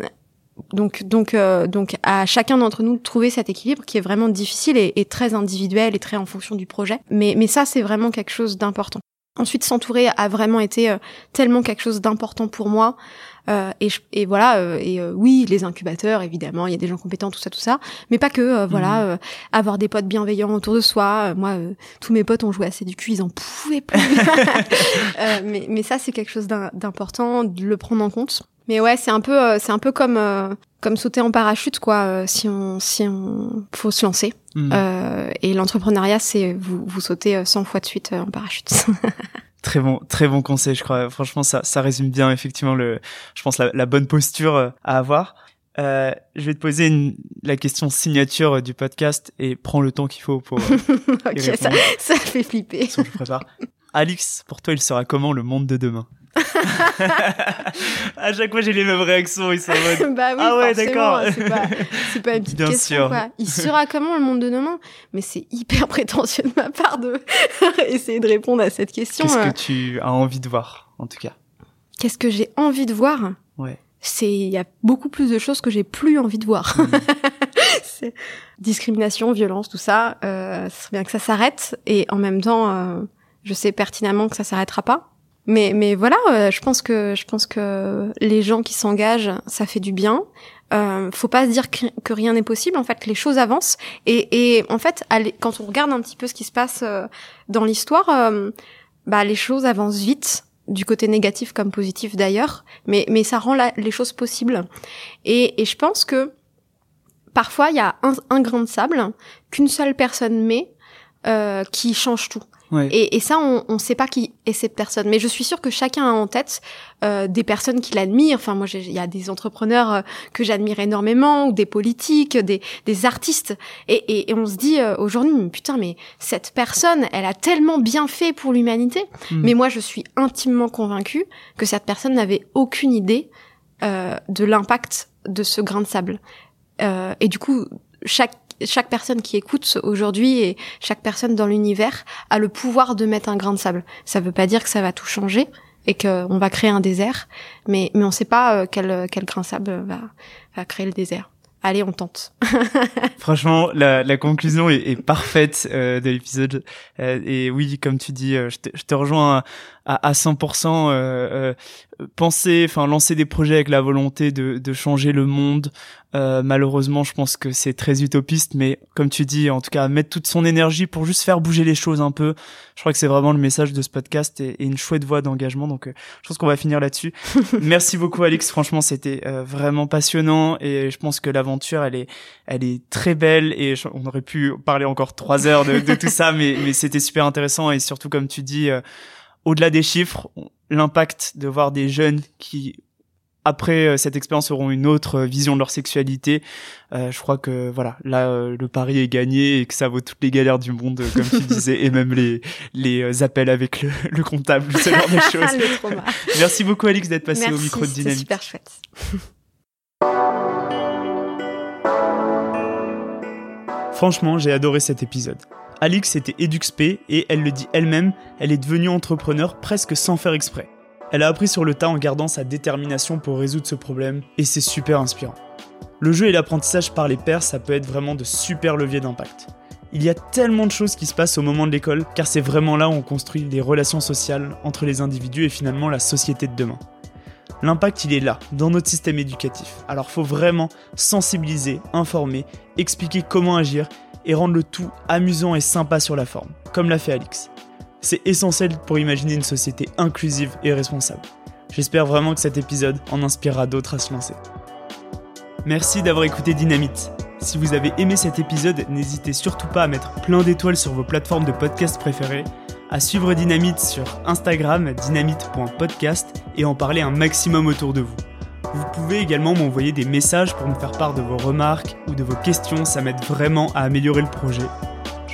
donc, donc, euh, donc, à chacun d'entre nous de trouver cet équilibre qui est vraiment difficile et, et, très individuel et très en fonction du projet. Mais, mais ça, c'est vraiment quelque chose d'important. Ensuite, s'entourer a vraiment été tellement quelque chose d'important pour moi. Euh, et, et, voilà, euh, et euh, oui, les incubateurs, évidemment, il y a des gens compétents, tout ça, tout ça, mais pas que. voilà, mhm. avoir des potes bienveillants autour de soi. moi, tous mes potes ont joué assez du cul, ils en pouvaient plus. mais, mais ça, c'est quelque chose d'important de le prendre en compte. Mais ouais, c'est un peu, c'est un peu comme comme sauter en parachute, quoi. si on si on faut se lancer. Mhm. et l'entrepreneuriat, c'est vous vous sautez 100 fois de suite en parachute. Très bon, très bon conseil, je crois. Franchement, ça, ça résume bien effectivement le, je pense la, la bonne posture euh, à avoir. Euh, je vais te poser une, la question signature du podcast et prends le temps qu'il faut pour. Euh, ok, ça, ça fait flipper. je prépare. Alix, pour toi, il sera comment le monde de demain? à chaque fois, j'ai les mêmes réactions. Ils sont en mode. bah oui, ah ouais, d'accord. C'est pas, pas une petite Bien question, sûr. quoi. Il sera comment le monde de demain Mais c'est hyper prétentieux de ma part de essayer de répondre à cette question. Qu'est-ce que tu as envie de voir, en tout cas? Qu'est-ce que j'ai envie de voir? Ouais. C'est, il y a beaucoup plus de choses que j'ai plus envie de voir. C'est discrimination, violence, tout ça. Euh, ce serait bien que ça s'arrête. Et en même temps, euh, je sais pertinemment que ça s'arrêtera pas mais mais voilà, euh, je pense que je pense que les gens qui s'engagent, ça fait du bien. euh, faut pas se dire que, rien n'est possible. En fait, les choses avancent. Et, et en fait, quand on regarde un petit peu ce qui se passe euh, dans l'histoire, euh, bah les choses avancent vite du côté négatif comme positif d'ailleurs, mais mais ça rend les choses possibles. Et, et je pense que parfois il y a un, un grain de sable qu'une seule personne met euh, qui change tout. Et, et, ça, on ne sait pas qui est cette personne. Mais je suis sûre que chacun a en tête euh, des personnes qu'il admire. Enfin, moi, il y a des entrepreneurs euh, que j'admire énormément, ou des politiques, des, des artistes. Et, et, on se dit euh, aujourd'hui, putain, mais cette personne, elle a tellement bien fait pour l'humanité. Hmm. Mais moi, je suis intimement convaincue que cette personne n'avait aucune idée euh, de l'impact de ce grain de sable. et du coup, chaque chaque personne qui écoute aujourd'hui et chaque personne dans l'univers a le pouvoir de mettre un grain de sable. Ça veut pas dire que ça va tout changer et qu'on va créer un désert, mais mais on sait pas euh, quel quel grain de sable va va créer le désert. Allez, on tente. Franchement, la, la conclusion est, est parfaite euh, de l'épisode. Euh, et oui, comme tu dis, je, te, je te rejoins à, à 100%. Euh, penser, enfin lancer des projets avec la volonté de, de changer le monde. Euh, malheureusement, je pense que c'est très utopiste, mais comme tu dis, en tout cas, mettre toute son énergie pour juste faire bouger les choses un peu. Je crois que c'est vraiment le message de ce podcast et, une chouette voie d'engagement. Donc, euh, je pense qu'on va finir là-dessus. Merci beaucoup, Alix. Franchement, c'était euh, vraiment passionnant et je pense que l'aventure, elle est, elle est très belle et on aurait pu parler encore trois heures de, de tout ça, mais, mais c'était super intéressant et surtout, comme tu dis au-delà des chiffres, l'impact de voir des jeunes qui après euh, cette expérience auront une autre vision de leur sexualité. Euh, je crois que voilà, là euh, le pari est gagné et que ça vaut toutes les galères du monde, comme tu disais, et même les les appels avec le, le comptable, ce genre de choses. Merci beaucoup Alix d'être passé au micro de Dynamique. super chouette. Franchement, j'ai adoré cet épisode. Alix était EduxP et elle le dit elle-même, elle est devenue entrepreneur presque sans faire exprès. Elle a appris sur le tas en gardant sa détermination pour résoudre ce problème et c'est super inspirant. Le jeu et l'apprentissage par les pairs, ça peut être vraiment de super leviers d'impact. Il y a tellement de choses qui se passent au moment de l'école, car c'est vraiment là où on construit des relations sociales entre les individus et finalement la société de demain. L'impact, il est là, dans notre système éducatif. Alors faut vraiment sensibiliser, informer, expliquer comment agir et rendre le tout amusant et sympa sur la forme, comme l'a fait Alix. C'est essentiel pour imaginer une société inclusive et responsable. J'espère vraiment que cet épisode en inspirera d'autres à se lancer. Merci d'avoir écouté Dynamite. Si vous avez aimé cet épisode, n'hésitez surtout pas à mettre plein d'étoiles sur vos plateformes de podcast préférées, à suivre Dynamite sur Instagram dynamite.podcast et en parler un maximum autour de vous. Vous pouvez également m'envoyer des messages pour me faire part de vos remarques ou de vos questions, ça m'aide vraiment à améliorer le projet.